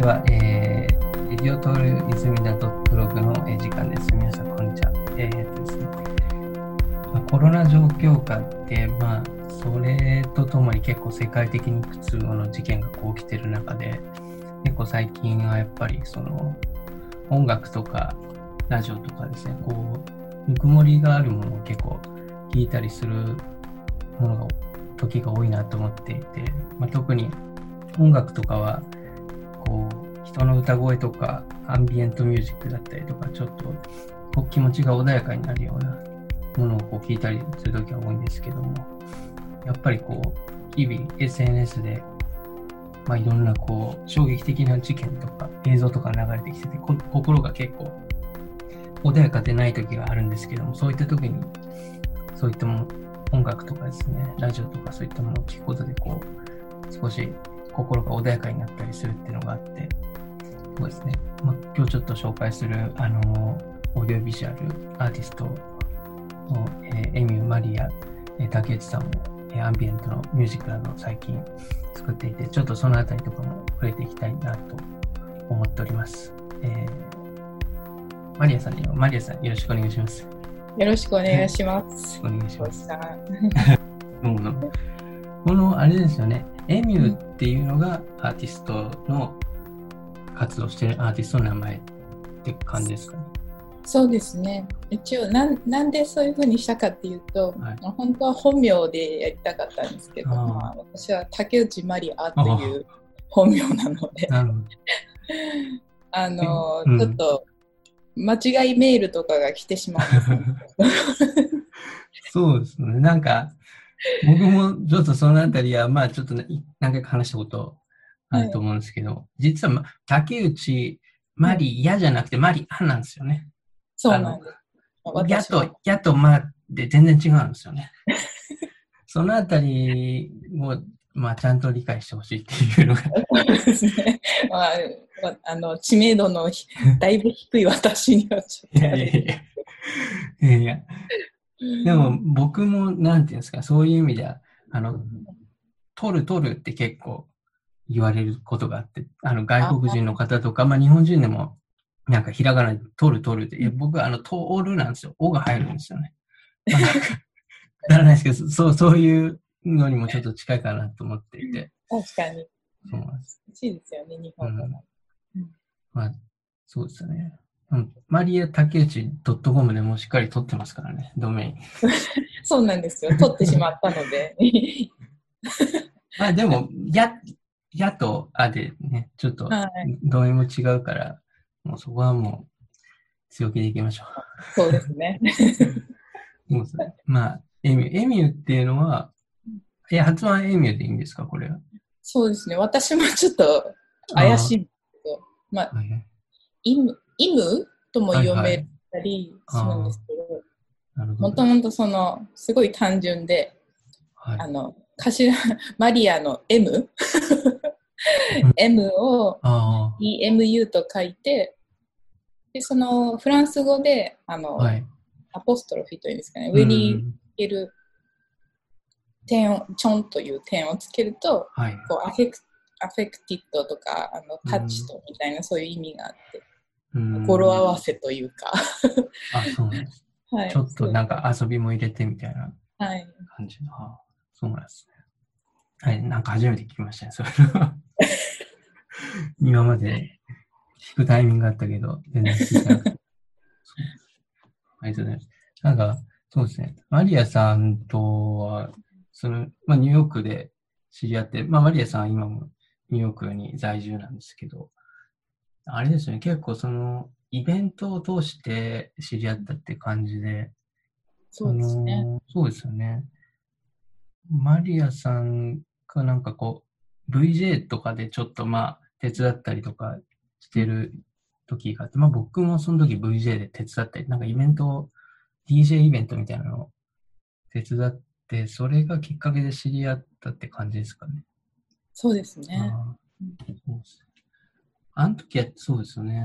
ちは。えー、レディオトール泉田ドットログのえ時間です。皆さん、こんにちは。えーとですね、まあ、コロナ状況下って、まあ、それとともに結構世界的にいくつもの事件がこう起きてる中で、結構最近はやっぱりその音楽とかラジオとかですね、こう、ぬくもりがあるものを結構聞いたりするものが時が多いなと思っていて、まあ、特に音楽とかはこう人の歌声とかアンビエントミュージックだったりとかちょっとこう気持ちが穏やかになるようなものをこう聞いたりする時は多いんですけどもやっぱりこう日々 SNS で、まあ、いろんなこう衝撃的な事件とか映像とか流れてきてて心が結構穏やかでない時があるんですけどもそういった時にそういったも音楽とかですねラジオとかそういったものを聞くことでこう少し心が穏やかになったりするっていうのがあって、そうですね。まあ、今日ちょっと紹介する、あの、オーディオビジュアルアーティストの、えーエミュー・マリア、えー竹内さんも、えーアンビエントのミュージックなどを最近作っていて、ちょっとそのあたりとかも触れていきたいなと思っております。えーマリアさんには、マリアさんよろしくお願いします。よろしくお願いします。お願いします。このあれですよね、エミューっていうのがアーティストの活動してるアーティストの名前って感じですかね？そうですね。一応なん、なんでそういうふうにしたかっていうと、はい本当は本名でやりたかったんですけど、あーまあ、私は竹内まりあっていう本名なので。あの、うんちょっと間違いメールとかが来てしまうんですよ そうですね。なんか、僕もちょっとそのあたりは、まあちょっとね何回か話したことあると思うんですけど、実は、ま、竹内マリヤじゃなくてマリアなんですよね。そうなんです。やと、やとまで全然違うんですよね。そのあたりを、まあちゃんと理解してほしいっていうのがそうですね。まあ、わあの知名度のひ だいぶ低い私にはちょっといやいやいや。いやいや。でも僕も、なんていうんですか、そういう意味では、あの、取る取るって結構言われることがあって、あの、外国人の方とか、まあ日本人でも、なんかひらがなで取る取るって、いや僕はあの、通るなんですよ。おが入るんですよね。まあ、なんか、らないですけど、そう、そういうのにもちょっと近いかなと思っていて、確かに。そうなんです。欲しいですよね、日本語も。まあ、そうですよね。うん、マリア竹内 .com でもしっかり取ってますからね、ドメイン。そうなんですよ。取ってしまったので。ま あでも、や、やとあでね、ちょっとはい。ドメインも違うから、もうそこはもう強気でいきましょそうですね。う。もうまあ、エミュー。エミューっていうのは、いや、発音はエミューでいいんですか、これは？そうですね。私もちょっと怪しいんですけど、まあ、はいはいイム、イムとも読はいめたりするんですけど。もともとその、すごい単純で、はい。あの、頭、マリアの M ん。M をあ EMU と書いて、で、そのフランス語で、あの、あ、はい。アポストロフィというんですかね、上にうんつける点を、チョンという点をつけると、はい。こう affec affected とかあのタッチとみたいなそういう意味があって、うん語呂合わせというか、あ、そうなんです。はい、ちょっとなんか遊びも入れてみたいなはい、感じの。あそうなんですね。はい、なんか初めて聞きましたね、それは。今まで聞くタイミングがあったけど、全然聞いてなくて。そうありがとうございます。なんか、そうですね。マリアさんとは、その、まあ、ニューヨークで知り合って、まあ、マリアさんは今もニューヨークに在住なんですけど、あれですよね、結構その、イベントを通して知り合ったって感じで、そうですね。そうですよね。マリアさんがなんかこう、VJ とかでちょっとまあ、手伝ったりとかしてる時があって、まあ僕もその時 VJ で手伝ったり、なんかイベントを、DJ イベントみたいなのを手伝って、それがきっかけで知り合ったって感じですかね。そうですね。そうですあの時はそうですよね。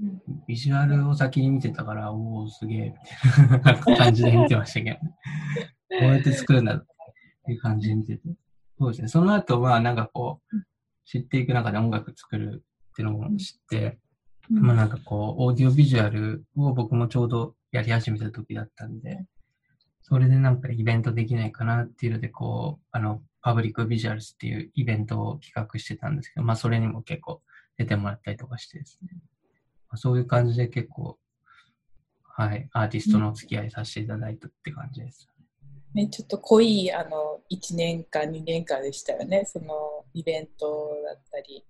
うんビジュアルを先に見てたから、おお、すげえ、みたいな感じで見てましたけど、ね、こうやって作るんだっていう感じで見てて。そうですね。その後は、なんかこう、知っていく中で音楽作るっていうのを知って、うんまあなんかこう、オーディオビジュアルを僕もちょうどやり始めた時だったんで、それでなんかイベントできないかなっていうので、こう、あの、パブリックビジュアルスっていうイベントを企画してたんですけど、まあそれにも結構出てもらったりとかしてですね。まあ、そういう感じで結構、はい、アーティストのお付き合いさせていただいたって感じです。ね、ちょっと濃いあの1年間、2年間でしたよね、そのイベントだったり、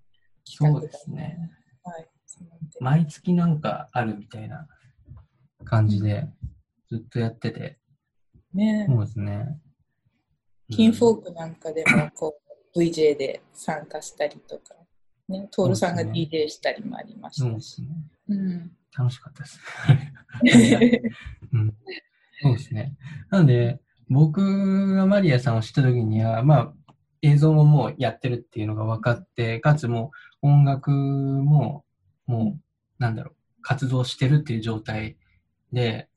企画そうですね。はい、毎月なんかあるみたいな感じでずっとやってて、ね、そうですね。キンフーォークなんかでもこう VJ で参加したりとか、ね、トールさんが DJ したりもありましたし。ね。うん楽しかったです。うん、そうですね。なので、僕がマリアさんを知った時には、まあ、映像ももうやってるっていうのが分かって、かつもう音楽も、もう、なんだろう、活動してるっていう状態で、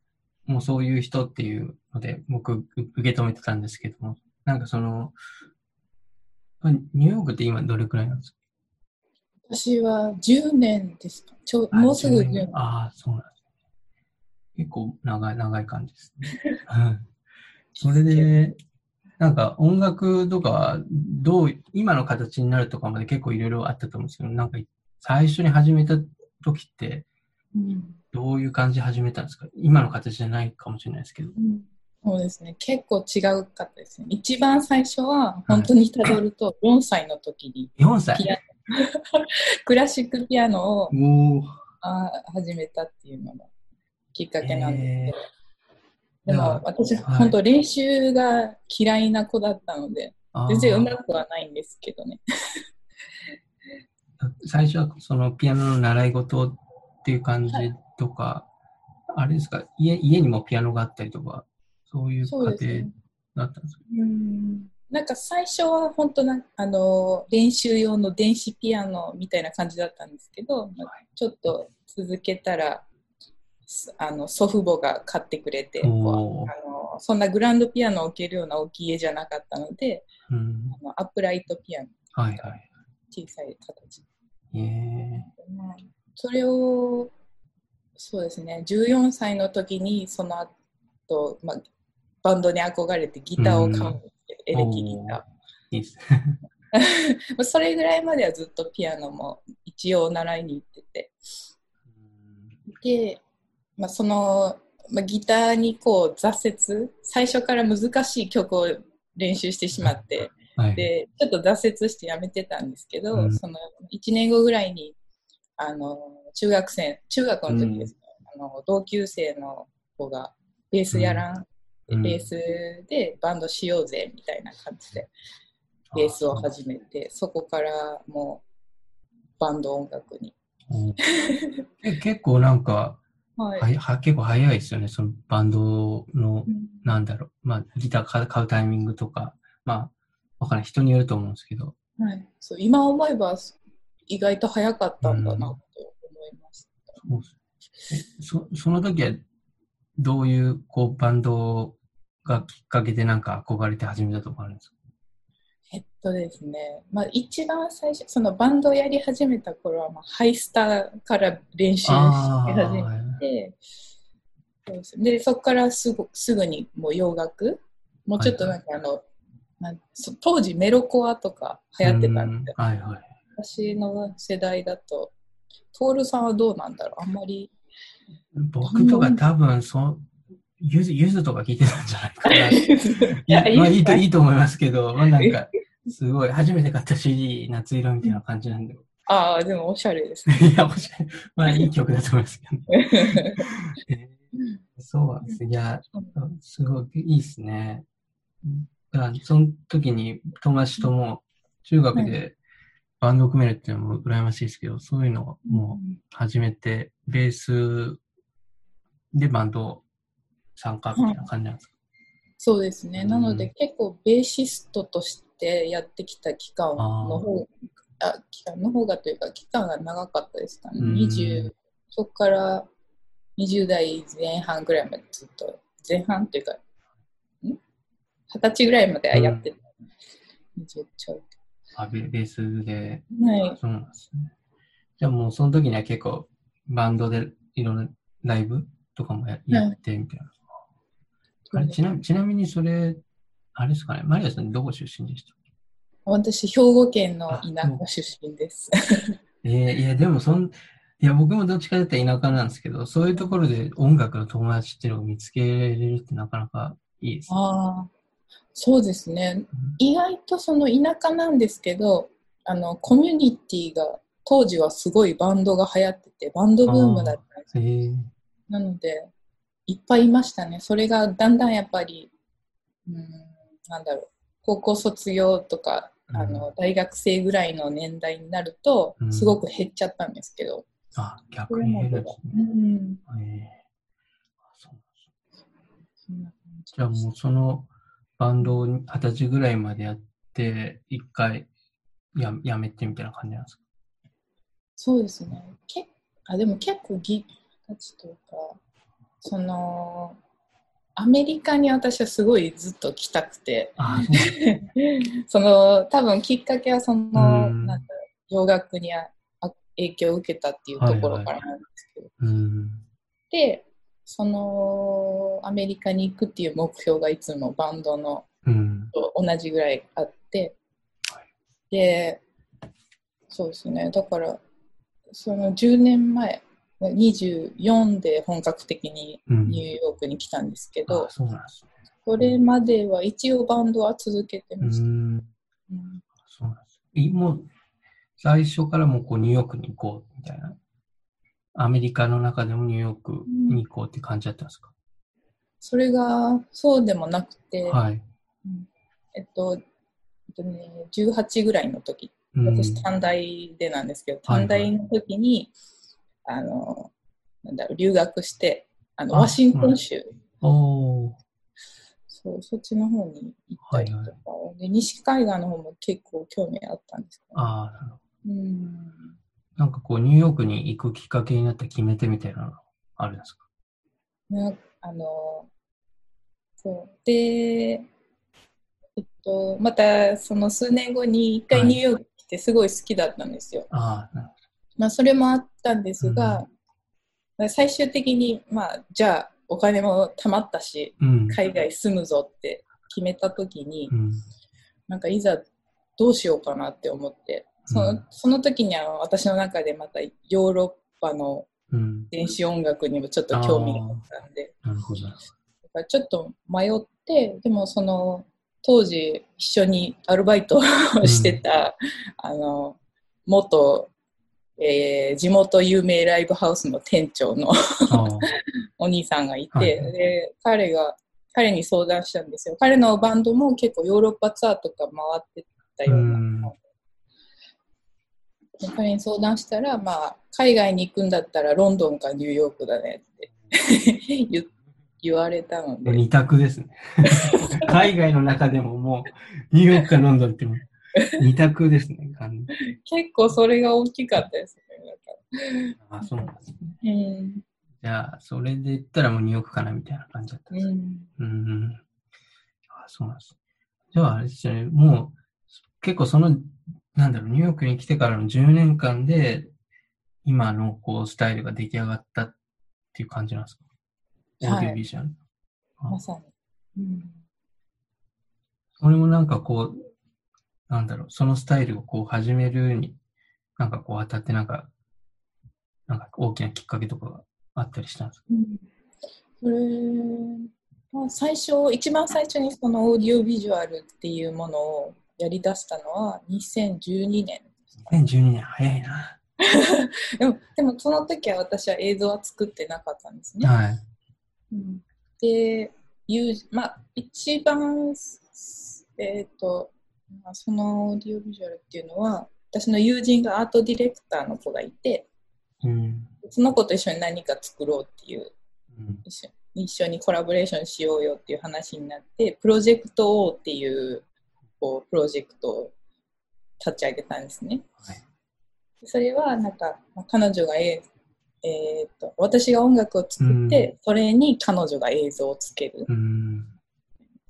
もうそういう人っていうので、僕、う受け止めてたんですけども、なんかその、ニューヨークって今どれくらいなんですか？私は10年ですか？ちょあもうすぐ10 10年年。ああ、そうなんですね。結構長い、長い感じですね。うんそれで、なんか音楽とかはどう、今の形になるとかまで結構いろいろあったと思うんですけど、なんか最初に始めた時ってうんどういう感じで始めたんですか？今の形じゃないかもしれないですけど。うんそうですね。結構違うかったですね。一番最初は、本当にたどると、4歳の時に4歳？ピアノ、クラシックピアノをあ始めたっていうのがきっかけなんですけど。えでも私、はい。本当練習が嫌いな子だったので、全然うまくはないんですけどね。最初はそのピアノの習い事っていう感じとか、あれですか？家、家にもピアノがあったりとか、そういう家ね。庭。だったんですか？うんなんか最初は本当なあの練習用の電子ピアノみたいな感じだったんですけど、まあちょっと続けたらすあの祖父母が買ってくれてあのそんなグランドピアノを置けるような大きい家じゃなかったのでうん。あのアップライトピアノ。はいはい。小さい形。えそれをそうですね。14歳の時にその後、まあバンドに憧れてギターを買うエレキギター。いいですね。まあそれぐらいまではずっとピアノも一応習いに行っててで、まあ、その、まあ、ギターにこう挫折最初から難しい曲を練習してしまってはい。でちょっと挫折してやめてたんですけど、うんその1年後ぐらいにあの中学生中学の時ですね、あの同級生の子がベースやらん、うんベースでバンドしようぜみたいな感じでベースを始めてそこからもうバンド音楽に、おーえ結構なんか、はいはは結構早いですよね。そのバンドの、うんなんだろう、まあ、ギター買うタイミングとか、まあ、わかんない。人によると思うんですけど。はい、そう今思えば意外と早かったんだなと思いました。そうっすえそその時は、どういう、こう、バンドがきっかけでなんか憧れて始めたとかあるんですか？えっとですね、まあ、一番最初、そのバンドをやり始めた頃は、まあ、ハイスターから練習し始めて、でそこからすぐすぐにもう洋楽、もうちょっとなんかあの、なんそ当時メロコアとか流行ってたんで、うんはいはい。私の世代だと、トールさんはどうなんだろう？あんまり。僕とか多分、そう、ゆず、ゆずとか聞いてたんじゃないかな。いい まあいいと、いいいと思いますけど、まあなんか、すごい、初めて買った CD、夏色みたいな感じなんで。ああ、でもおしゃれですね。いや、もしまあいい曲だと思いますけど、えーそうなんです。いや、すごいいいですね。だから、その時に友達とも中学でバンドを組めるっていうのも羨ましいですけど、そういうのをもう始めて、ベースでバンド参加みたいな感じなんですか、そうですね。うんなので結構ベーシストとしてやってきた期間の方あ期間の方がというか期間が長かったですかね。うん20そこから20代前半ぐらいまでずっと前半というかん？二十歳ぐらいまではやってた。20ちょい。あベベースで、はい。そうなんですね。じゃあもうその時には結構バンドでいろんなライブとかもややってみたいな。あれちなちなみにそれ、あれですかね、マリアさんどこ出身でした私、兵庫県の田舎出身です。えー、いや、でもそん、いや、僕もどっちかというと田舎なんですけど、そういうところで音楽の友達っていうのを見つけれるってなかなかいいです、ね。ああ、そうですね。意外とその田舎なんですけど、あの、コミュニティが、当時はすごいバンドが流行ってて、バンドブームだったんですえー、なので、いっぱいいましたね。それがだんだんやっぱり、うん、なんだろう、高校卒業とか、あの大学生ぐらいの年代になると、うん。すごく減っちゃったんですけど、あ、逆に減るんですうね。じじゃあもうそのバンドを二十歳ぐらいまでやって、一回ややめてみたいな感じなんですか？そうですね。けあでも結構ギたちというか、その、アメリカに私はすごいずっと来たくて、あ その多分きっかけはその、うん。なんだろう洋楽にああ影響を受けたっていうところからなんですけど、うん。で、そのアメリカに行くっていう目標がいつもバンドのうん。と同じぐらいあって。は、で、そうですね、だから、その10年前、24で本格的にうんニューヨークに来たんですけど、うなんですね。それまでは一応バンドは続けてうました。ん。うんそうなんです。いもう、最初からもうこうニューヨークに行こうみたいな。アメリカの中でもニューヨークに行こうって感じだったんですか、それがそうでもなくて、はい。えっと、えっとね、18ぐらいの時、うん私短大でなんですけど、はいはい短大の時に、あの、なんだろう、留学して、あの、あワシントン州、おーそう、そっちの方に行ったりとか、はいで、西海岸の方も結構興味あったんですけど、ああ、なるほど。うん。なんかこう、ニューヨークに行くきっかけになった決め手みたいなのあるんですか？なあの、そう。で、えっと、またその数年後に一回はいニューヨーク来てすごい好きだったんですよ。ああ、なるまあそれもあったんですが、最終的に、まあじゃあお金も貯まったし。うん。海外住むぞって決めた時に、うん。なんかいざどうしようかなって思って、その,、うんその時には私の中でまたヨーロッパのうん。電子音楽にもちょっと興味があったんで、なるほど。だからちょっと迷って、でもその当時一緒にアルバイトをしてた、あの元、えー地元有名ライブハウスの店長の。お兄さんがいて、はいで彼が彼に相談したんですよ。彼のバンドも結構ヨーロッパツアーとか回ってたような。彼に相談したら、まあ、海外に行くんだったらロンドンかニューヨークだねって 言言われたので、二択ですね。海外の中でももう、ニューヨークかロンドンって 二択ですね。結構それが大きかったですね。ああ、そうなんですね。うんじゃあ、それで言ったらもうニューヨークかなみたいな感じだったんですね。うんうん。あそうなんです。じゃあ、あれですよね。もう、結構その、なんだろう、ニューヨークに来てからの10年間で、今のこう、スタイルが出来上がったっていう感じなんですか？オはいーディオビジュアル。あまさに。うんそれもなんかこう、なんだろう、そのスタイルをこう始めるに、なんかこう当たってなんか、なんか大きなきっかけとかがあったりしたんですか？それまあ最初、一番最初にそのオーディオビジュアルっていうものをやり出したのは2012年。2012年早いな。でも、でもその時は私は映像は作ってなかったんですね。はい。うんで、まあ、一番、えっ、と、まあ、そのオーディオビジュアルっていうのは、私の友人がアートディレクターの子がいて、うん。その子と一緒に何か作ろうっていううん。一緒一緒にコラボレーションしようよっていう話になって、プロジェクト O っていうこうプロジェクトを立ち上げたんですね。はいそれはなんか、まあ彼女がええーっと私が音楽を作って、それに彼女が映像をつける。うん。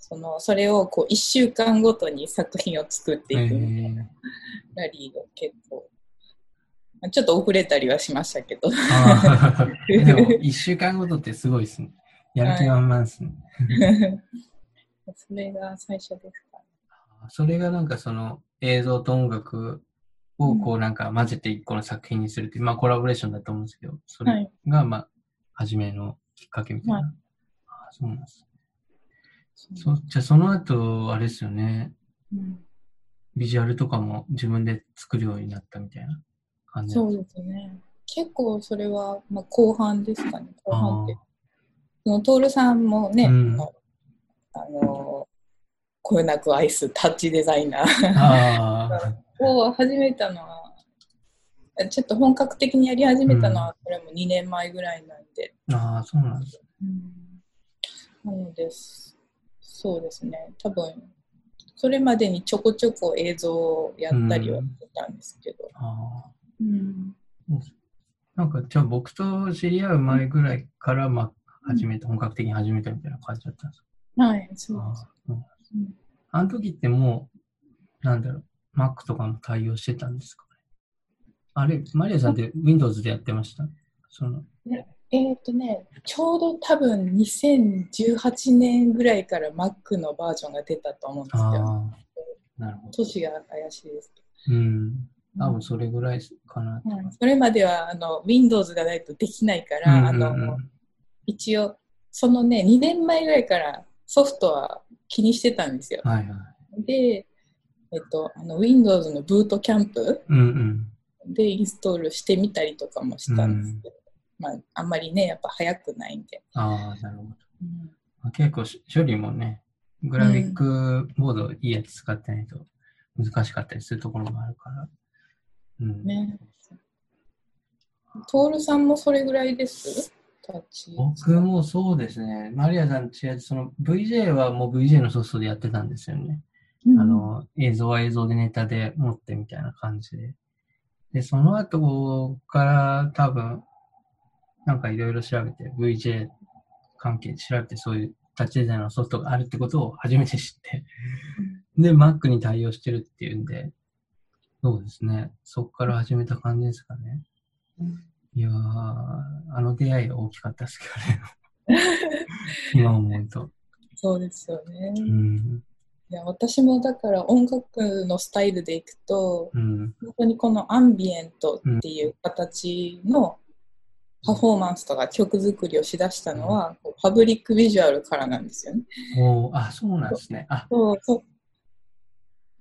そのそれをこう1週間ごとに作品を作ってえいくみたいなーラリーが結構ちょっと遅れたりはしましたけど。でも、1週間ごとってすごいですね。やる気満々ですね。それが最初ですか。それがなんかその映像と音楽をこうなんか混ぜて一個の作品にするっていう、まあコラボレーションだと思うんですけど、それはい。がまあ、初めのきっかけみたいな。はいあーそうなんです。そじゃあその後、あれですよね、うんビジュアルとかも自分で作るようになったみたいな感じそうですね。結構それは、まあ、後半ですかね。後半って。その徹さんもね、うんあのこよなく愛すタッチデザイナー を始めたのは、ちょっと本格的にやり始めたのは、これも2年前ぐらいなんで。ー、あーそうなんです。なので、そうですね。多分、それまでにちょこちょこ映像をやったりはしてたんですけど。あうんーなんか、じゃあ僕と知り合う前ぐらいから、まあ、始めた、本格的に始めたみたいな感じだったんですか？はい、そうあです。ーうんうんあの時ってもう、なんだろう、Mac とかも対応してたんですかね？あれ、マリアさんって Windows でやってました？その、えっ、とね、ちょうど多分2018年ぐらいから Mac のバージョンが出たと思うんですよ。ああ、なるほど。年が怪しいですけうん。ど。多分それぐらいかな。うんそれまではあの Windows がないとできないから、あうんうんうんの一応、そのね、2年前ぐらいからソフトは気にしてたんですよ。はいはい。で、えっと、あの Windows のブートキャンプうんうん。でインストールしてみたりとかもしたんですけど、まあ、あんまりね、やっぱ早くないんで。ああ、なるほど。うんまあ結構し処理もね、グラフィックボードいいやつ使ってないと難しかったりするところもあるから。うん。ね。トールさんもそれぐらいです？僕もそうですね。マリアさん違う、その VJ はもう VJ のソフトでやってたんですよね。うんあの、映像は映像でネタで持ってみたいな感じで。で、その後から多分、なんかいろいろ調べて、VJ 関係で調べて、そういうタッチデザインのソフトがあるってことを初めて知って、で、Mac に対応してるっていうんで、そうですね。そこから始めた感じですかね。うんいやー、あの出会いは大きかったですけどね。今思うと。そうですよね。うん。いや私もだから音楽のスタイルでいくと、うん。本当にこのアンビエントっていう形のパフォーマンスとか曲作りをしだしたのは、こうパブリックビジュアルからなんですよね。おーあ、そうなんですね。あ、そうそう。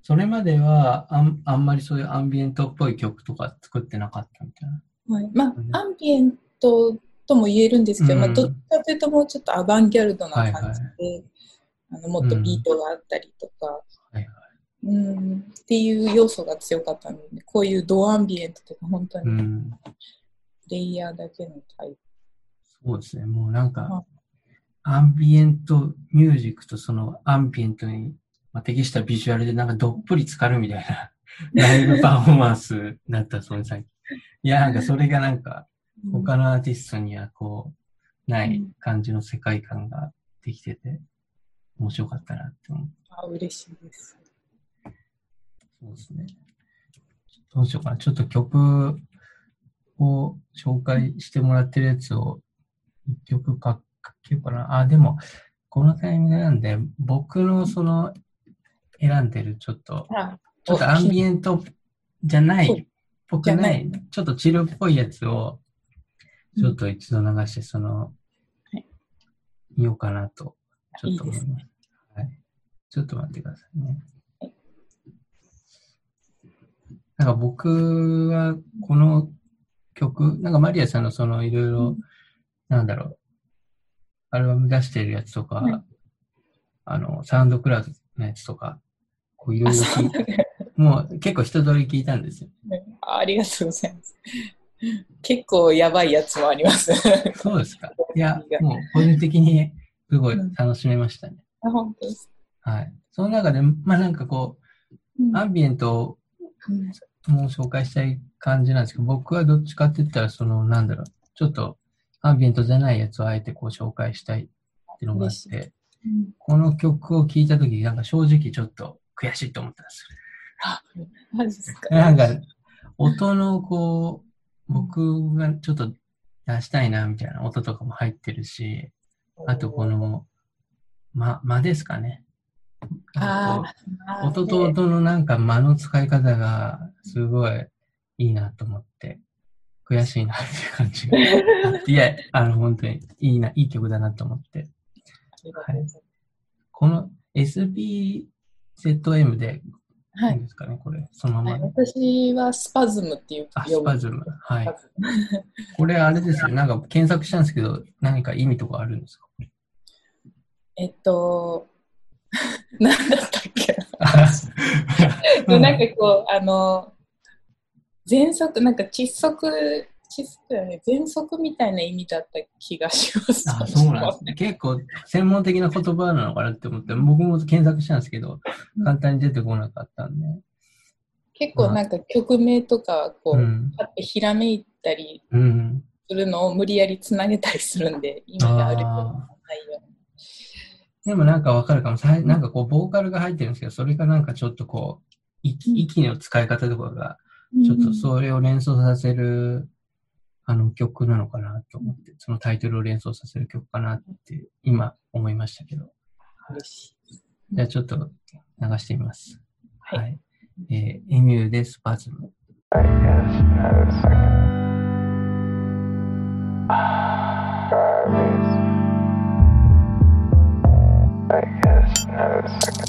それまではあんあんまりそういうアンビエントっぽい曲とか作ってなかったみたいな。はい。まうん。あ、アンビエントとも言えるんですけど、うん。まあ、どっちかというともうちょっとアバンギャルドな感じで、はいはい。あのもっとビートがあったりとか、はいはい。うん、っていう要素が強かったので、こういうドアンビエントとか本当にうん。レイヤーだけのタイプ。そうですね。もうなんはか、アンビエントミュージックとそのアンビエントにまあ適したビジュアルでなんかどっぷり浸かるみたいなライブパフォーマンスだったそうです。いや、なんかそれがなんか他のアーティストにはこう、ない感じの世界観ができてて、面白かったなって思う。あ嬉しいです。そうですね。どうしようかな。ちょっと曲を紹介してもらってるやつを一曲かけようかな。あ、でも、このタイミングなんで、僕のその選んでるちょっと、あちょっとアンビエントじゃない、ぽくない、ちょっとチルっぽいやつを、ちょっと一度流して、その、はい見ようかなと、ちょっと思いいいます。はい。ちょっと待ってくださいね。はいなんか僕はこの曲、なんかマリアさんのそのいろいろ、なんだろう、アルバム出してるやつとか、はいあの、サウンドクラウドのやつとか、こういろあいろ聞いそうだねもう結構一通り聞いたんですよ。あありがとうございます。結構やばいやつもあります。そうですか。いや、もう個人的にすごい楽しめましたね。あ本当です。はい。その中で、まあなんかこうアンビエントうんも紹介したい感じなんですけど、僕はどっちかって言ったら、その、なんだろう、ちょっとアンビエントじゃないやつをあえてこう紹介したいっていうのがあって、うんこの曲を聴いたとき、なんか正直ちょっと悔しいと思ったんですあマジですよ。か？なんか、音のこ僕がちょっと出したいなみたいな音とかも入ってるし、あとこの、間、間ですかね。ああ、音と音のなんか間の使い方がすごいいいなと思って、悔しいなっていう感じが。いや、あの本当にいいな、いい曲だなと思って。ありがとうございこの SPZM ではいですかね、これ。そのまはい、ま。私はスパズムっていうあ、スパズム。はい。これあれですよ。なんか検索したんですけど、何か意味とかあるんですか？えっと、なんだったっけ？う んなんかこう、あの、喘息、なんか窒息、窒息だよね、喘息みたいな意味だった気がします。あ、そうなんですね。結構専門的な言葉なのかなって思って、僕も検索したんですけど、簡単に出てこなかったんで。結構なんか曲名とか、こう、うん。パッてひらめいたりうん。するのを無理やりつなげたりするんで、意味があるようあなないよでもなんかわかるかも。なんかこう、ボーカルが入ってるんですけど、それがなんかちょっとこう、息息の使い方とかが、なちょっとそれを連想させる、あの曲なのかなと思って、そのタイトルを連想させる曲かなって、今思いましたけど。じゃあちょっと流してみます。はいい。えーエミューでスパズム。I guess I guess not a second.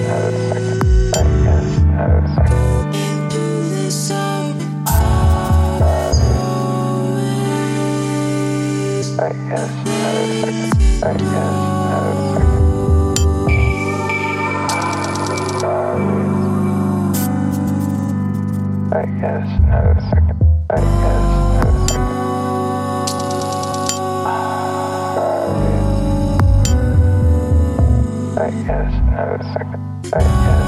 I guess not a second. I guess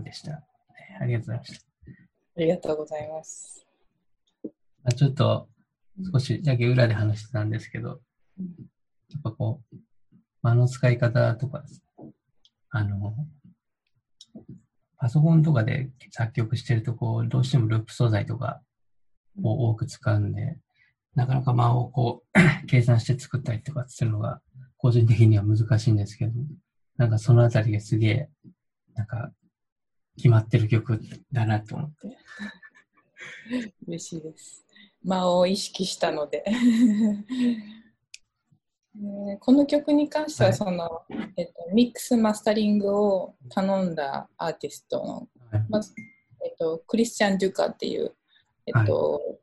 スパズムでした。ありがとうございました。ありがとうございます。まあ、ちょっと少しだけ裏で話してたんですけど、やっぱこう、間の使い方とかあの、パソコンとかで作曲してると、こう、どうしてもループ素材とかを多く使うんで、なかなか間をこう、計算して作ったりとかするのが、個人的には難しいんですけど、なんかそのあたりがすげえ、なんか、決まってる曲だなと思って。嬉しいです。間を意識したので。え ーこの曲に関してははいその、えっと、ミックスマスタリングを頼んだアーティストのはいまず、えっと、クリスチャン・デュカっていう、えっと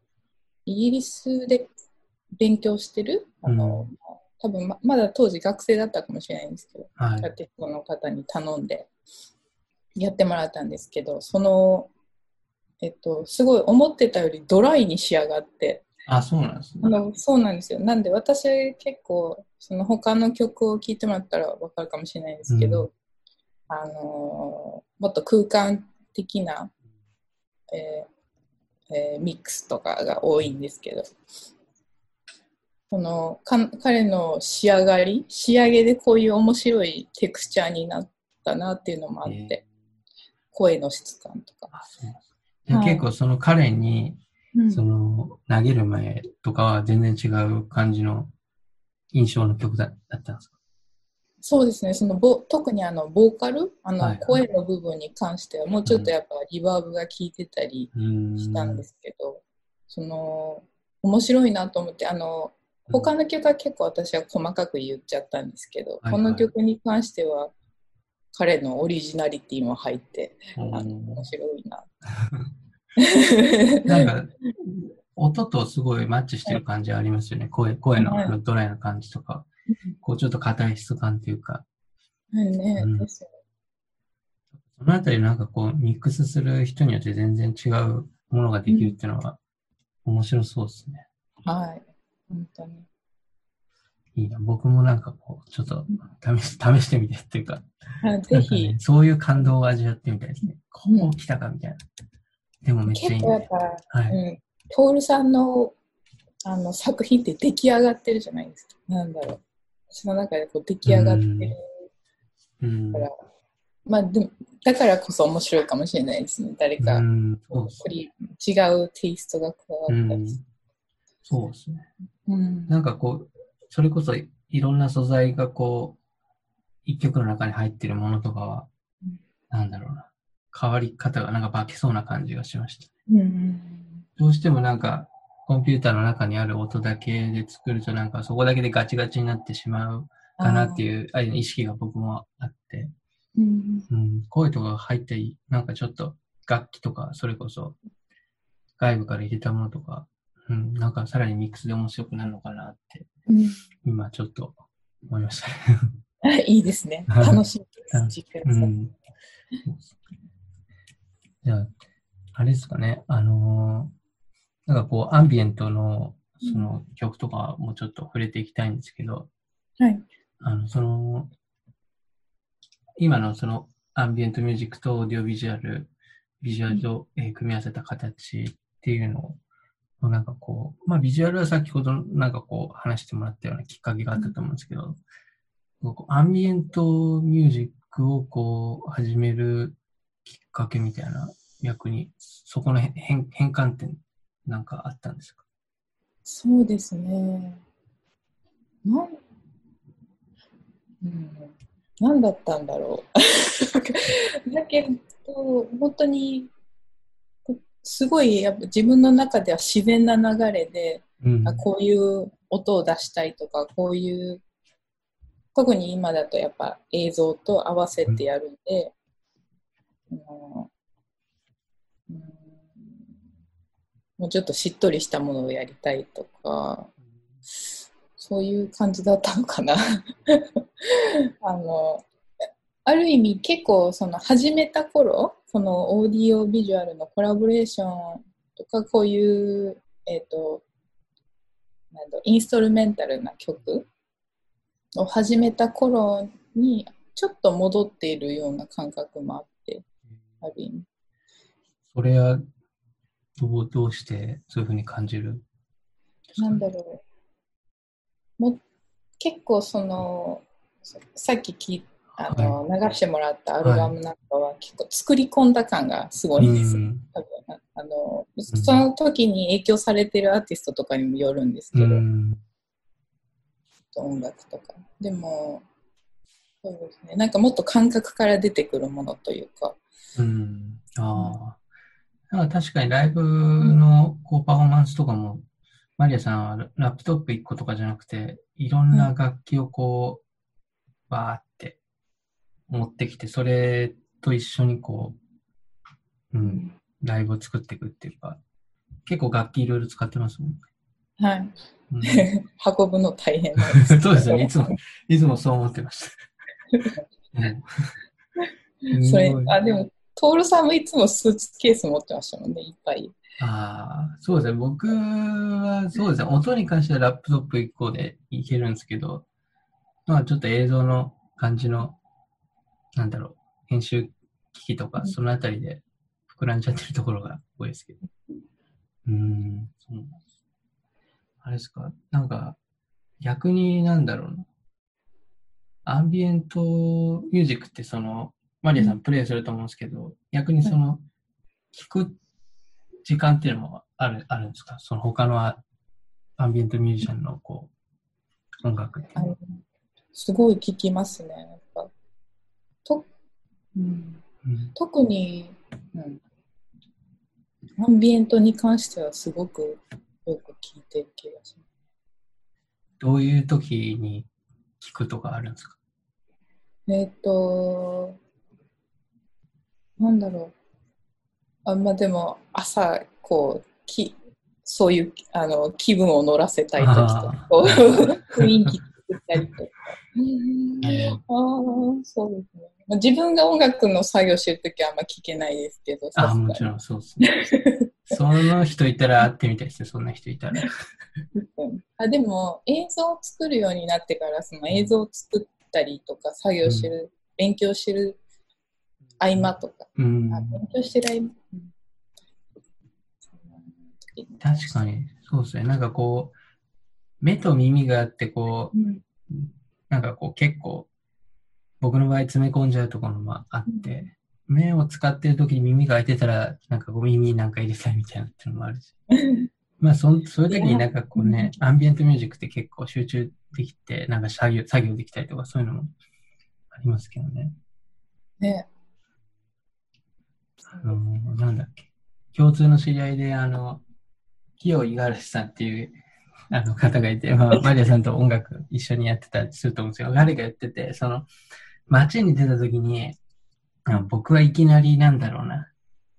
イギリスで勉強してるあの、多分ままだ当時学生だったかもしれないんですけど、はいアーティストの方に頼んでやってもらったんですけどその、えっと、すごい思ってたよりドライに仕上がって。あ、そうなんですね。あ。のそうなんですよ。なんで私結構その他の曲を聴いてもらったら分かるかもしれないんですけど、うあのもっと空間的な、えーえーミックスとかが多いんですけどそのか彼の仕上がり仕上げでこういう面白いテクスチャーになったなっていうのもあって、声の質感とか、はい。結構その彼に、うん。その投げる前とかは全然違う感じの印象の曲だだったんですか？そうですね。そのボ特にあのボーカル？あの、はい。声の部分に関してはもうちょっとやっぱリバーブが効いてたりしたんですけど、その面白いなと思ってあの他の曲は結構私は細かく言っちゃったんですけど、はい。この曲に関しては彼のオリジナリティも入って、うんあの面白いな。なんか、音とすごいマッチしてる感じありますよね。声声のはいあのドライな感じとか、こうちょっと硬い質感というか、はいね、そのあたりなんかこうミックスする人によって全然違うものができるっていうのは面白そうですね。はい、本当に。いいな。僕もなんかこう、ちょっと試し試してみてっていうか、はいぜひ、ね、そういう感動を味わってみたいですね。こう来たかみたいな。でもめっちゃいいね。結構やっぱ、はい。うん、徹さんのあの作品って出来上がってるじゃないですか。なんだろう。私の中でこう出来上がってるうん。から、まあでも、だからこそ面白いかもしれないですね。誰か、うん、そう違うテイストが加わうんったり。。そうですね。うんなんかこう、それこそいろんな素材がこう、一曲の中に入ってるものとかはうん、なんだろうな。変わり方がなんか化けそうな感じがしました。うんどうしてもなんか、コンピューターの中にある音だけで作るとなんかそこだけでガチガチになってしまうかなっていうあ意識が僕もあって、うん。うん、声とかが入ったり、なんかちょっと楽器とか、それこそ外部から入れたものとか、うん、なんかさらにミックスで面白くなるのかなって、うん今ちょっと思いましたね。あ いいですね。はい楽しみです。う感ん。じゃあ、あれですかね、あのーなんかこう、アンビエントのその曲とかもちょっと触れていきたいんですけど、はい。あの、その、今のそのアンビエントミュージックとオーディオビジュアル、ビジュアルと、えー組み合わせた形っていうのを、なんかこう、まあビジュアルは先ほどなんかこう話してもらったようなきっかけがあったと思うんですけど、こうアンビエントミュージックをこう始めるきっかけみたいな、逆にそこの変変換点なんかあったんですか？そうですね。なん、うん、なんだったんだろう。だけど、本当に、すごいやっぱ自分の中では自然な流れで、うんあこういう音を出したいとか、こういう、特に今だとやっぱ映像と合わせてやるんで、あのうんもうちょっとしっとりしたものをやりたいとか、そういう感じだったのかな。あのある意味結構その始めた頃そのオーディオビジュアルのコラボレーションとかこういう、えー、となんだインストルメンタルな曲を始めた頃にちょっと戻っているような感覚もあってある意味。それはどうどうしてそういうふうに感じるなんだろう。も結構そのささっき聞いあの、流してもらったアルバムなんかは結構作り込んだ感がすごいんですよ、うん。多分。あのその時に影響されてるアーティストとかにもよるんですけど、うん。音楽とか。でもそうですね。なんかもっと感覚から出てくるものというか。うん。ああ。なんか確かにライブのこうパフォーマンスとかも、マリアさんはララップトップ1個とかじゃなくて、いろんな楽器をこう、バーって持ってきて、それと一緒にこう、うん、ライブを作っていくっていうか、結構楽器いろいろ使ってますもんね。はい。うん 運ぶの大変なんです そうですよね。いつも、いつもそう思ってました。うんそれあ、でも、トールさんもいつもスーツケース持ってましたもんね、いっぱい。ああ、そうですね。僕は、そうですね。音に関してはラップトップ1個でいけるんですけど、まあちょっと映像の感じの、なんだろう、編集機器とか、そのあたりで膨らんじゃってるところが多いですけど。うーん、そうなんです。あれですか、なんか、逆になんだろうな。アンビエントミュージックってその、マリアさんプレイすると思うんですけど、逆にその、聞く時間っていうのもある、あるんですか？その他のアアンビエントミュージシャンのこう、音楽っていうのは。すごい聞きますね。とうん、うん特に、うん、アンビエントに関してはすごくよく聞いてる気がします。どういう時に聞くとかあるんですか？えっ、と、なんだろう。あまあでも、朝、こう、きそういうあの気分を乗らせたい時とかあ、こう 雰囲気作ったりとか。えーああ、そうですね。まあ、自分が音楽の作業してるときはあんま聞けないですけど、あ、もちろんそうですね。その人いたら会ってみたいですね、そんな人いたら。うんあでも、映像を作るようになってから、その映像を作ったりとか、作業してる、勉強してる合間とか、うん。あ勉強してる合間、確かに、そうですね。なんかこう、目と耳があって、こう、うんなんかこう結構、僕の場合詰め込んじゃうところもあって、目を使ってる時に耳が開いてたら、なんかこう耳になんか入れたいみたいなっていうのもあるし。まあそん、そういう時になんかこうね、アンビエントミュージックって結構集中できて、なんか作業、作業できたりとかそういうのもありますけどね。ね、あのーなんだっけ。共通の知り合いで、あの、清五十嵐さんっていうあの方がいて、まあ、マリアさんと音楽一緒にやってたりすると思うんですけど、彼が言ってて、その、街に出た時に、あ僕はいきなりなんだろうな。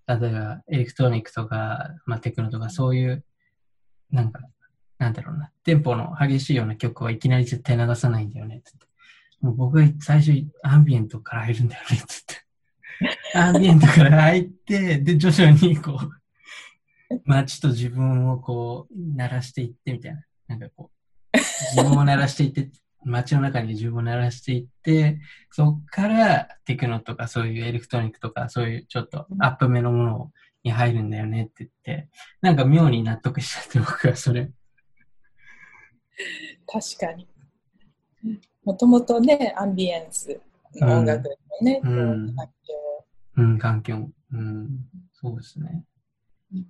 例えば、エレクトロニックとか、まあ、テクノとか、そういう、なんか、なんだろうな。テンポの激しいような曲はいきなり絶対流さないんだよね、つって。もう僕は最初、アンビエントから入るんだよね、つって。アンビエントから入って、で、徐々にこう、街と自分をこう、鳴らしていってみたいな。なんかこう、自分を鳴らしていって、街の中に自分を鳴らしていって、そっからテクノとかそういうエレクトロニックとかそういうちょっとアップ目のものに入るんだよねって言って、なんか妙に納得しちゃって僕はそれ。確かに。もともとね、アンビエンスの音楽でもね、うん環境うん、環境。うん、そうですねうん。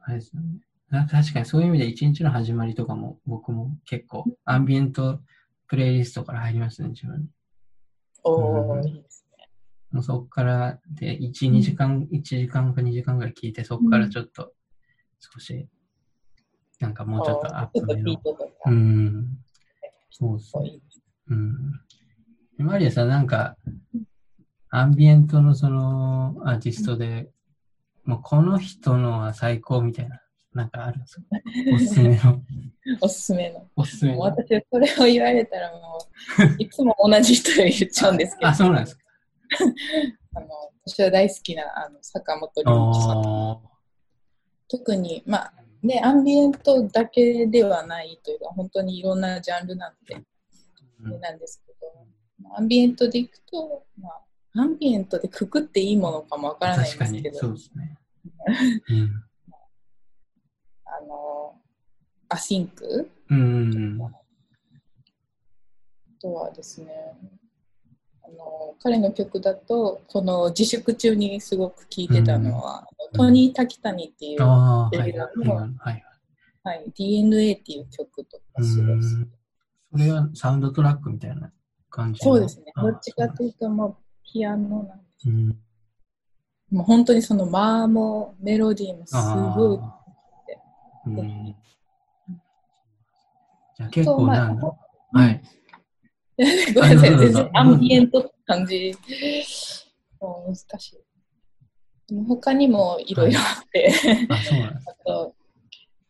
あれですよね。な確かにそういう意味で一日の始まりとかも僕も結構アンビエントプレイリストから入りますね、自分。おー、うんいいですね。もうそこからで1、2時間、1時間か2時間ぐらい聞いて、そこからちょっと少し、なんかもうちょっとアップ目のちょっとビー。トとかう、ん。そうですね。そううん。マリアさん、なんか、アンビエントのそのアーティストで、もうこの人のは最高みたいな、なんかあるんですか おすすめの。おすすめの。おすすめの。私はそれを言われたらもう、いつも同じ人言っちゃうんですけど、あ、そうなんですか。あの私は大好きなあの坂本龍一さん。あ特に、まあね、アンビエントだけではないというか、本当にいろんなジャンルなんで、ーうんなんですけど、まあアンビエントでいくと、まあ、アンビエントでくくっていいものかもわからないんですけど、にそうですね。うんあの、 async うん。あとはですね、あの彼の曲だと、この自粛中にすごく聴いてたのは、うんトニー・タキタニっていう、ああ、はい。映画はい。のはい。はい、DNA っていう曲とうかすごい。それはサウンドトラックみたいな感じのそうですね。あどっちかというと、まあ、ピアノなんです。うん。もう本当にその間もメロディーもすごい。うん。じゃあ結構まあなんだ。はい。ごめんなさい、全然アンビエントって感じ。もう難しい。でも他にもいろいろあって、あ、そうなんです。あと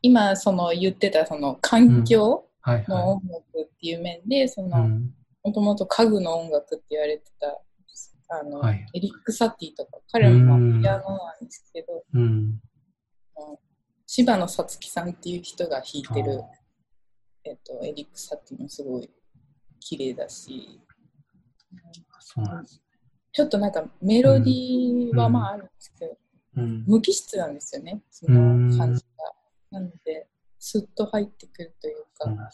今その言ってたその環境はいはの音楽っていう面で。うのん。もともと家具の音楽って言われてたあの、はいエリック・サティとか彼もうんピアノなんですけど、うん。柴野さつきさんっていう人が弾いてるあえっと、エリック・サティもすごい綺麗だし、そうなん。ちょっとなんかメロディーはまああるんですけど、うん。無機質なんですよね、その感じが。なので、スッと入ってくるというか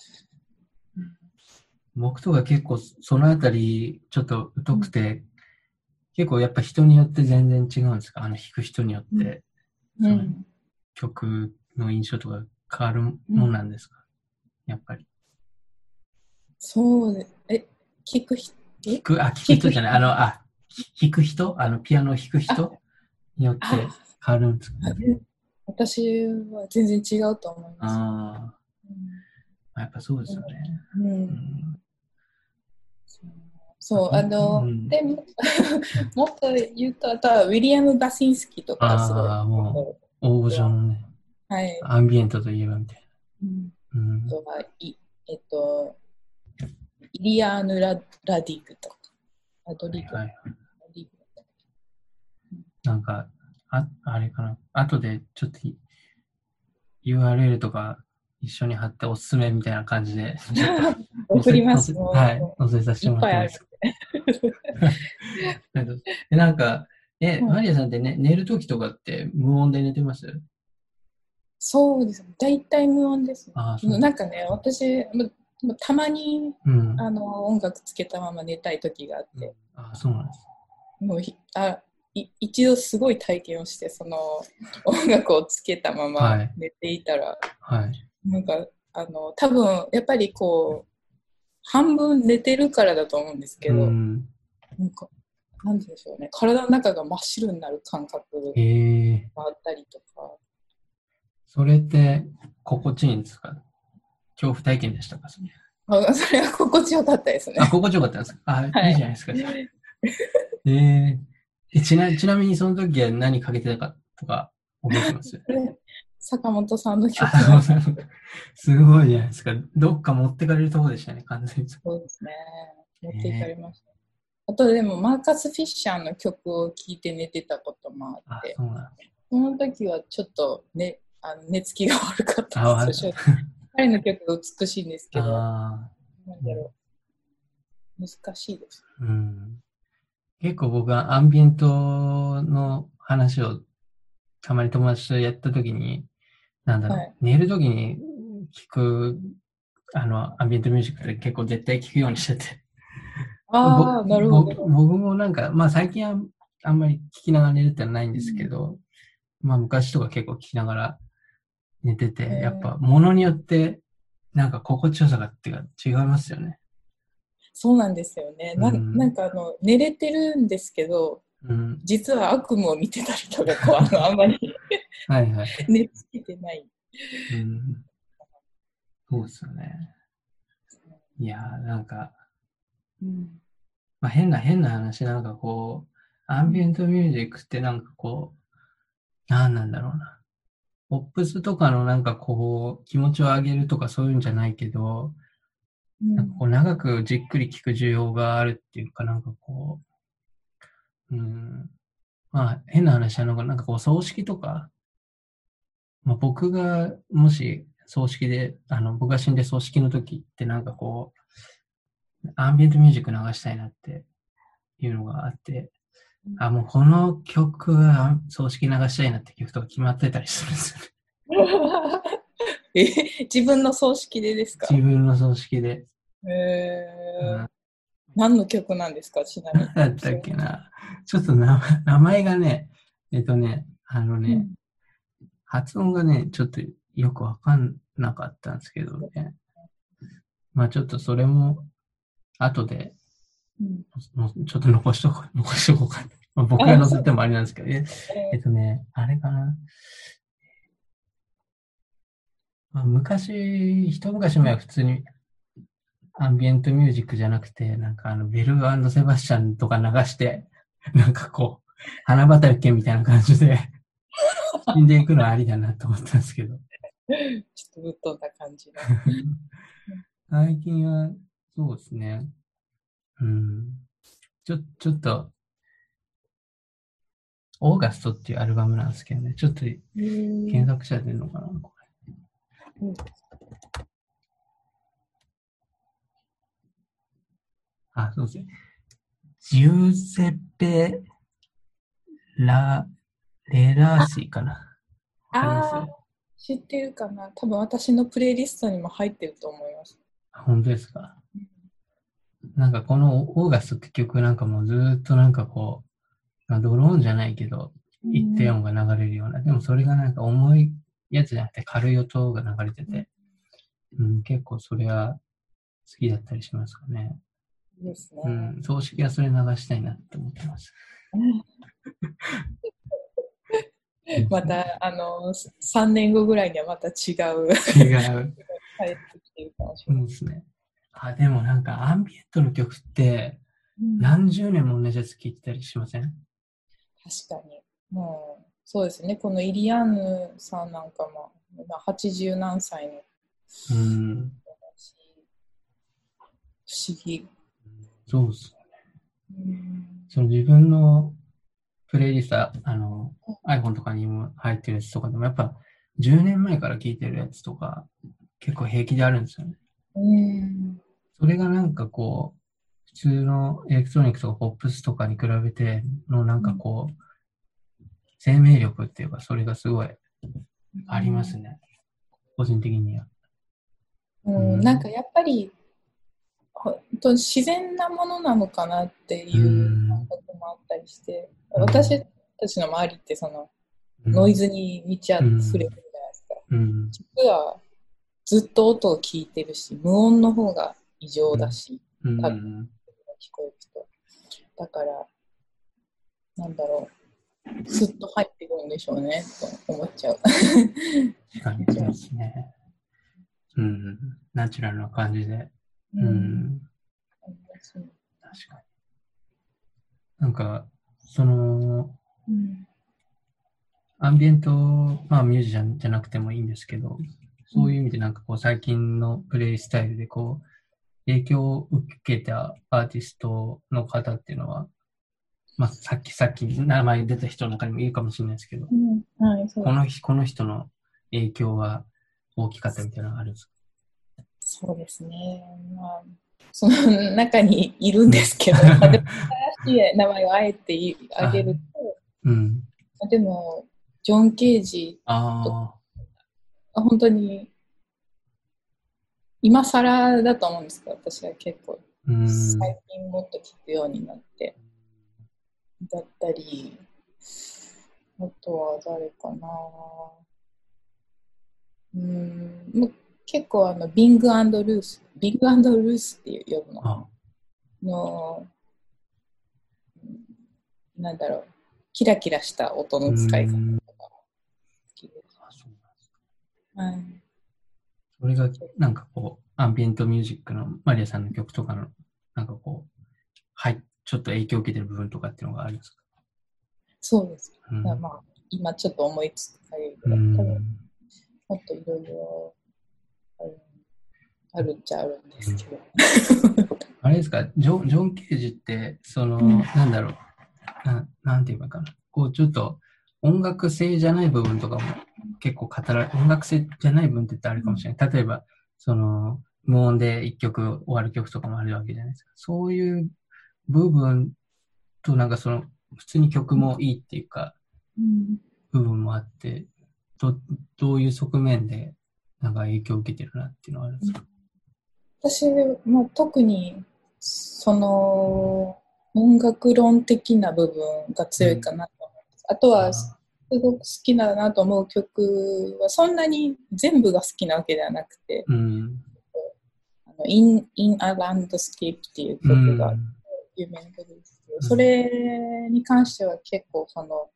僕とか結構そのあたりちょっと疎くて、結構やっぱ人によって全然違うんですか？あの弾く人によって。うん。そう曲の印象とか変わるもんなんですか、やっぱり。そうで、え、聞く人弾く、あ、聞く人じゃない、あの、あ、弾く人？あの、ピアノを弾く人によってあ変わるんですかあで私は全然違うと思います。ああ、やっぱそうですよね。うん。うんそう、あの、うんでも、もっと言うと、あとはウィリアム・バシンスキーとかすごい。あーも大御所のね、はい。アンビエントといえばみたいうんな。うんあとは、いえっと、イリアーヌラ・ラディグとか、ラドリグ。はいラディグだったっなんか、ああれかな。後でちょっと URL とか一緒に貼っておすすめみたいな感じで。け 送ります。はい。載せさせてもらってます。。えなんか、え、うんマリアさんって、ね、寝るときとかって無音で寝てます？そうです。大体無音です。ああ、そう。なんかね、私、たまにうん。あの音楽つけたまま寝たい時があって、あそうなんです。もうひあい一度すごい体験をして、その 音楽をつけたまはまい寝ていたら、はい。なんか、あの、多分やっぱりこう、半分寝てるからだと思うんですけど、うん。なんか、なんでしょうね、体の中が真っ白になる感覚えー、があったりとか、それって心地いいんですか？恐怖体験でしたか？それ。あそれは心地よかったですね。あ、。心地よかったんですか？あ、はい。いいじゃないですか。えー。えちなちなみにその時は何かけてたかとか覚えてます？坂本さんの曲 すごいじゃないですか。どっか持ってかれるとこでしたね、完全に。そうですね。持っていかれました。あとでも、マーカス・フィッシャーの曲を聴いて寝てたこともああっ、て、そ。その時はちょっと、ね、あの寝つきが悪かっあたです。彼の曲が美しいんですけど、あなんだろう。難しいです。ーうん。結構僕はアンビエントの話をたまに友達とやった時に、なんだろう、はい寝る時に聞く、あの、アンビエントミュージックって結構絶対聞くようにしてて。ああ、ぼなるほ僕ど。僕もなんか、まあ最近はあんまり聞きながら寝るってのはないんですけど、まあ昔とか結構聞きながら寝てて、やっぱ物によってなんか心地よさがっていうか違いますよね。そうなんですよね。なうんなんかあの、寝れてるんですけど、うん。実は悪夢を見てたりとか、こうあのあんまりはいはい。寝つけてない。うん。そうですよね。いやーなんか、うんまあ変な変な話、なんかこう、アンビエントミュージックってなんかこう、なんなんだろうな。ポップスとかのなんかこう、気持ちを上げるとかそういうんじゃないけど、うんなんかこう長くじっくり聞く需要があるっていうか、なんかこう、うん、まあ変な話なのが、なんかこう葬式とか、まあ僕がもし葬式で、あの僕が死んで葬式の時ってなんかこう、アンビエントミュージック流したいなっていうのがあって、あ、もうこの曲は葬式流したいなって曲とか決まってたりするんですよね。え自分の葬式でですか？自分の葬式で。えーうん何の曲なんですか？ちなみに。何だったっけな。ちょっと名前名前がね、えっとね、あのね、うん発音がね、ちょっとよくわかんなかったんですけどね。まあちょっとそれも、後で、うんのちょっと残しとこう、残しとこうかな。まあ、僕が載せてもあれなんですけど、ええっとね、あれかな。まあ、昔、一昔前は普通にアンビエントミュージックじゃなくて、なんかあのベルセバスチャンとか流して、なんかこう、花畑みたいな感じで死んでいくのはありだなと思ったんですけど。ちょっとぶっ飛んだ感じの。最近は、そうですね。うん。ちょ、ちょっと、オーガストっていうアルバムなんですけどね。ちょっと検索者出るのかなこれうんあ、そうですね。ジュゼッペ・ラ、レラーシーかな。ああ、知ってるかな多分私のプレイリストにも入ってると思います。あ本当ですか？なんかこのオーガストって曲なんかもうずーっとなんかこう、まあドローンじゃないけど、一定音が流れるような、でもそれがなんか重いやつじゃなくて軽い音が流れてて、うん、結構それは好きだったりしますかね。いいですね。うん、葬式はそれ流したいなって思ってます。また、あの、3年後ぐらいにはまた違う、違う。帰ってきてるかもしれない。ですね。あ、でもなんかアンビエントの曲ってうん何十年も同じやつ聴いてたりしません？確かに。もう、そうですね。このイリアンヌさんなんかも、まあ80何歳のうん。不思議。そうです。うんその自分のプレイリスト、あの、iPhone とかにも入ってるやつとかでもやっぱ10年前から聴いてるやつとか結構平気であるんですよね。うん。それがなんかこう、普通のエレクトロニックとかポップスとかに比べてのなんかこう、生命力っていうかそれがすごいありますね。個人的には。うん、なんかやっぱり、本当自然なものなのかなっていう感覚もあったりして、うん私たちの周りってそのうんノイズに満ち溢れてるじゃないですか。うん。実はずっと音を聞いてるし、無音の方が異常だし、うん。多分聞こえると。だから、なんだろう、スッと入ってくるんでしょうね、と思っちゃう。確かにそうですね。うん。ナチュラルな感じで。うん。確かに。なんか、その、うんアンビエント、まあミュージシャンじゃなくてもいいんですけど、そういう意味でなんかこう最近のプレイスタイルでこう、影響を受けたアーティストの方っていうのは、まあさっきさっき名前出た人の中にもいるかもしれないですけど、うん。はい、そう。この日、この人の影響は大きかったみたいなのがあるんですか？そうですね。まあ、その中にいるんですけど、い名前をあえてあげるうん。と、でも、ジョン・ケージ、ああ、本当に、今更だと思うんですけど、私は結構、うん。最近もっと聞くようになって、だったり、あとは誰かな。うん、もう結構あの、ビングルース、ビングルースって呼ぶの。あ、の、うんなんだろう、キラキラした音の使い方うんとか。好きです。あそうなん。ですはい。それが、なんかこう、アンビエントミュージックのマリアさんの曲とかの、なんかこう、はい、ちょっと影響を受けてる部分とかっていうのがあるんですか？そうです。うん。まあ、今ちょっと思いつく限り。もっといろいろあるっちゃあるんですけど。あれですか、ジョン・ジョン・ケージって、その、うん。なんだろうな、なんて言えばいいかな。こう、ちょっと、音楽性じゃない部分とかも結構語られ、音楽性じゃない部分って言ったらあるかもしれない。例えば、その、無音で一曲終わる曲とかもあるわけじゃないですか。そういう部分と、なんかその、普通に曲もいいっていうか、部分もあって、ど、どういう側面で、なんか影響を受けてるなっていうのはあるんですか、私も特にその音楽論的な部分が強いかなと思います。あとはすごく好きだなと思う曲はそんなに全部が好きなわけではなくて、うん。あの In, In a Landscape っていう曲が有名な曲ですけど、うんそれに関しては結構その、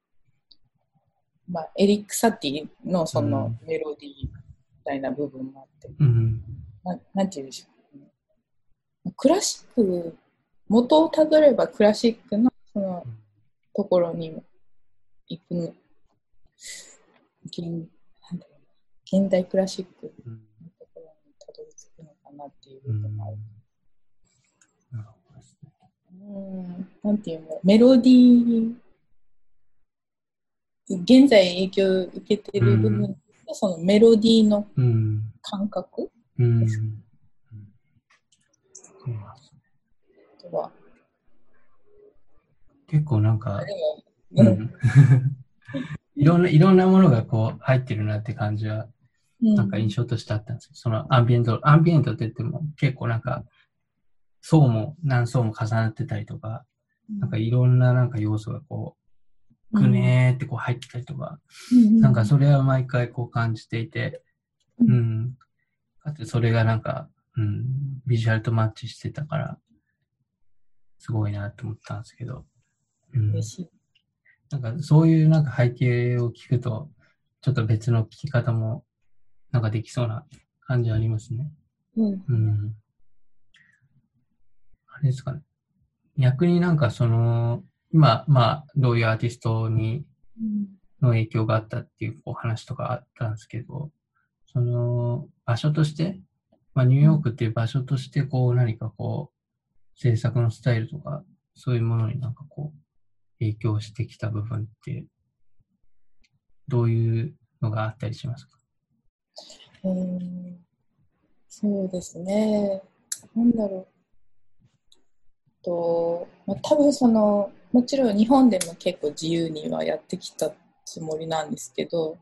まあ、エリック・サティのそのメロディーみたいな部分もあって、うん。ななんて言うんでしょうね。クラシック、元をたどればクラシックのそのところにも行くの。現現代クラシックうん。のところにたどり着くのかなっていううん部分もある。うん、なんていうの、メロディー、現在影響を受けてる部分と、そのメロディーのうん。感覚うん。ですうん。そうなんは、結構なんか。いろんな、いろんなものがこう入ってるなって感じは、うん、なんか印象としてあったんですけど、そのアンビエント、アンビエントって言っても結構なんか、層も何層も重なってたりとか、なんかいろんななんか要素がこう、ぐねーってこう入ってたりとか、うん、なんかそれは毎回こう感じていて、ううんん。かつそれがなんか、うん、ビジュアルとマッチしてたから、すごいなと思ったんですけど、うん、嬉しい。なんかそういうなんか背景を聞くと、ちょっと別の聞き方もなんかできそうな感じありますね。うんうん。あれですかね。逆になんかその、今、まあ、どういうアーティストに、の影響があったっていうこう話とかあったんですけど、その場所として、まあ、ニューヨークっていう場所として、こう何かこう、制作のスタイルとか、そういうものになんかこう、影響してきた部分って、どういうのがあったりしますか？うんそうですね。なんだろう。と、まあ、多分その、もちろん日本でも結構自由にはやってきたつもりなんですけど、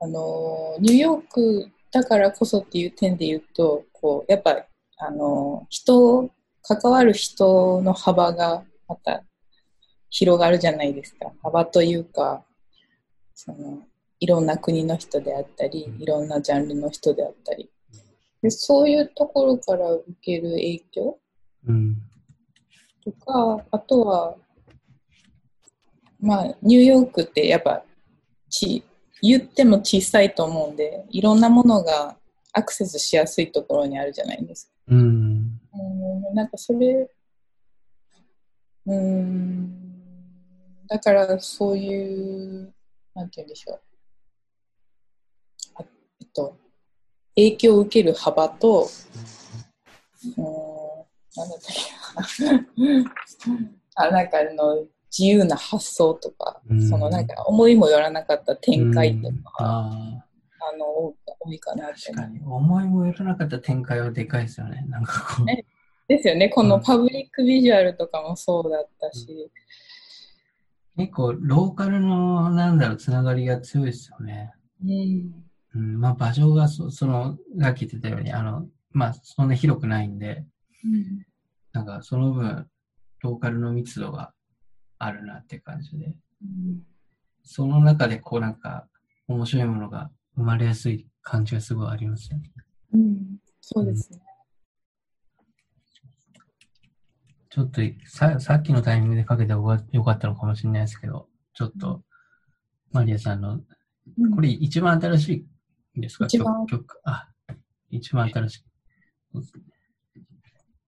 あの、ニューヨークだからこそっていう点で言うと、こう、やっぱ、あの、人、関わる人の幅がまた広がるじゃないですか。幅というか、その、いろんな国の人であったり、いろんなジャンルの人であったり。でそういうところから受ける影響うん。とか、あとは、まあ、ニューヨークってやっぱち、言っても小さいと思うんで、いろんなものがアクセスしやすいところにあるじゃないですか。うん。うん、なんかそれ、うん、だからそういう、なんて言うんでしょう。あえっと、影響を受ける幅と、うん、なんだったっけな。あ、なんかあの、自由な発想とか、うんそのなんか思いもよらなかった展開とうんか、ああの、多いかなあ、って確かに。思いもよらなかった展開はでかいですよね。なんかこう。ねですよね。こうんのパブリックビジュアルとかもそうだったし、結構、ローカルの、なんだろう、つながりが強いですよね。うん。うん、まあ、場所がそ、その、さっき言ってたように、あの、まあ、そんな広くないんで、うんなんか、その分、ローカルの密度があるなって感じで、うんその中で、こう、なんか、面白いものが生まれやすい感じがすごいありますよね。うん、そうですね。ちょっとさ、さっきのタイミングでかけた方がよかったのかもしれないですけど、ちょっと、マリアさんの、うんこれ一番新しいんですか？一番曲曲。あ、一番新しい。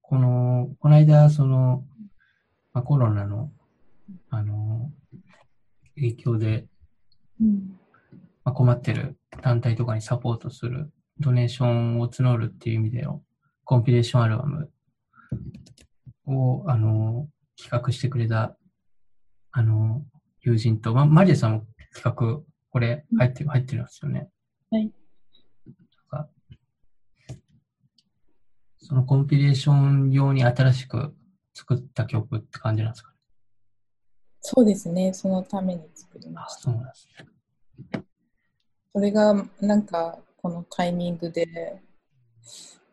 この、この間、その、まあ、コロナの、あの、影響で、うんまあ、困ってる団体とかにサポートする、ドネーションを募るっていう意味でのコンピレーションアルバムを、あの、企画してくれた、あの、友人と、ま、マリアさんも企画、これ入ってる、入ってるんですよね。はい。そのコンピレーション用に新しく作った曲って感じなんですかね。そうですね。そのために作りまあ、した。そうなんですね。それが、なんか、このタイミングで、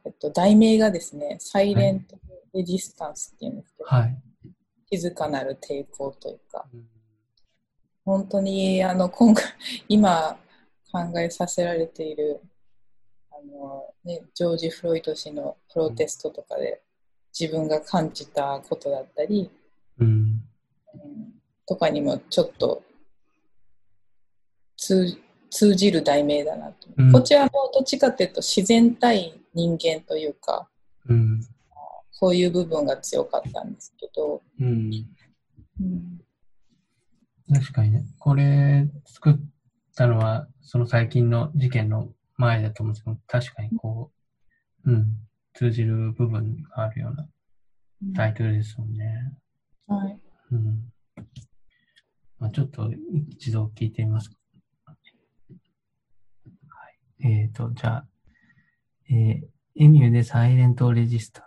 えっと、題名がですね、サイレントレジスタンスっていうんですけど、はい。静かなる抵抗というか、本当にあの今回今考えさせられているあの、ね、ジョージ・フロイト氏のプロテストとかで自分が感じたことだったり、うん。うんとかにもちょっと通通じる題名だなと、うんこっちはもうどっちかというと自然対人間というかうん。そういう部分が強かったんですけど、うん。うん確かにね。これ作ったのは、その最近の事件の前だと思うんですけど、確かにこう、うん、通じる部分があるようなタイトルですもんね。はい。うん。まあ、ちょっと一度聞いてみますか。え。えっ、と、じゃあ、えーエミューでサイレントレジスタ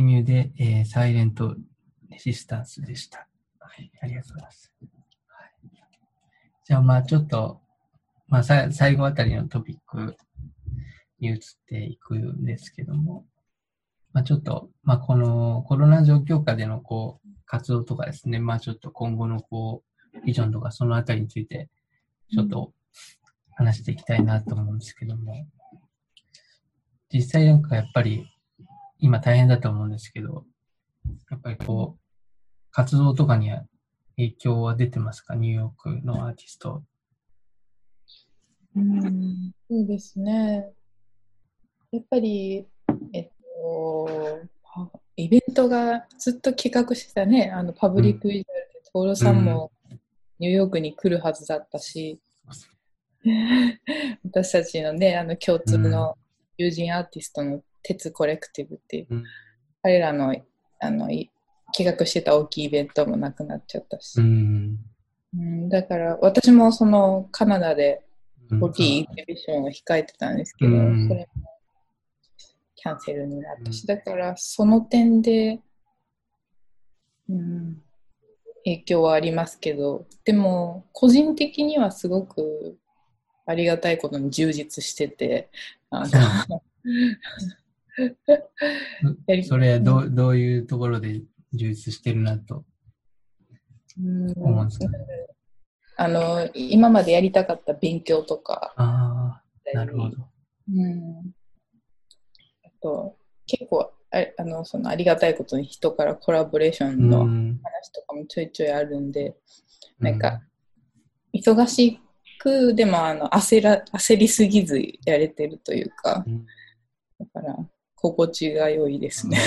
意味で、えー、サイレントレジスタンスでした。はい、ありがとうございます。はい、じゃあ、まあちょっと、まあさ最後あたりのトピックに移っていくんですけども、まあちょっと、まあこのコロナ状況下でのこう、活動とかですね、まあちょっと今後のこう、ビジョンとかそのあたりについて、ちょっと話していきたいなと思うんですけども、実際なんかやっぱり今大変だと思うんですけど、やっぱりこう、活動とかには影響は出てますか？ニューヨークのアーティスト。うん、そうですね。やっぱり、えっと、パイベントがずっと企画してたね、あのパブリックビジュアルで、トールさんもニューヨークに来るはずだったし、私たちのね、あの共通の友人アーティストの鉄コレクティブっていう、うん。彼らのあのい企画してた大きいイベントもなくなっちゃったし、うん。うん。だから私もそのカナダでうん。大きいエキビションを控えてたんですけど、うん。それもキャンセルになったし、だからその点で、うん、影響はありますけど、でも個人的にはすごくありがたいことに充実してて、なんかやり それはどうどういうところで充実してるなとうん。思うんですか？ね。あの今までやりたかった勉強とか、ああ、なるほど。うん、あと結構ああのそのありがたいことに人からコラボレーションのうん。話とかもちょいちょいあるんで、なんか、忙しくでもあの焦ら焦りすぎずやれてるというか。うん。だから心地が良いですね。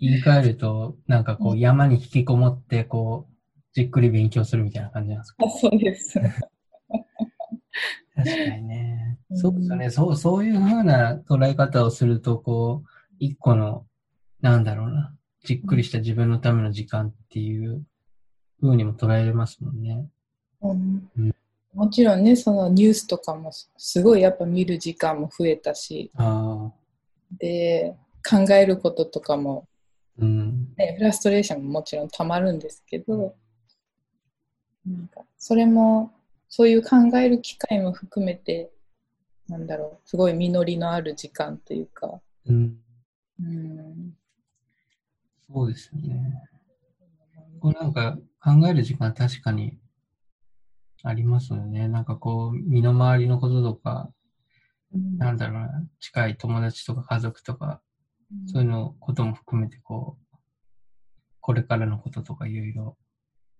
言い換えると、なんかこう山に引きこもって、こう、じっくり勉強するみたいな感じなんですか？あそうです。確かにね。うんそうですよね。そう、そういうふうな捉え方をすると、こう、一個の、なんだろうな、じっくりした自分のための時間っていう風にも捉えれますもんね。うんうんもちろんね、そのニュースとかもすごいやっぱ見る時間も増えたし、で、考えることとかも、うん。ね、フラストレーションももちろんたまるんですけど、なんかそれも、そういう考える機会も含めて、なんだろう、すごい実りのある時間というか、うん。うん、そうですよね。こうなんか考える時間確かにありますよね。なんかこう、身の回りのこととか、なんだろうな、近い友達とか家族とかそういうのことも含めて、こう、これからのこととかいろいろ、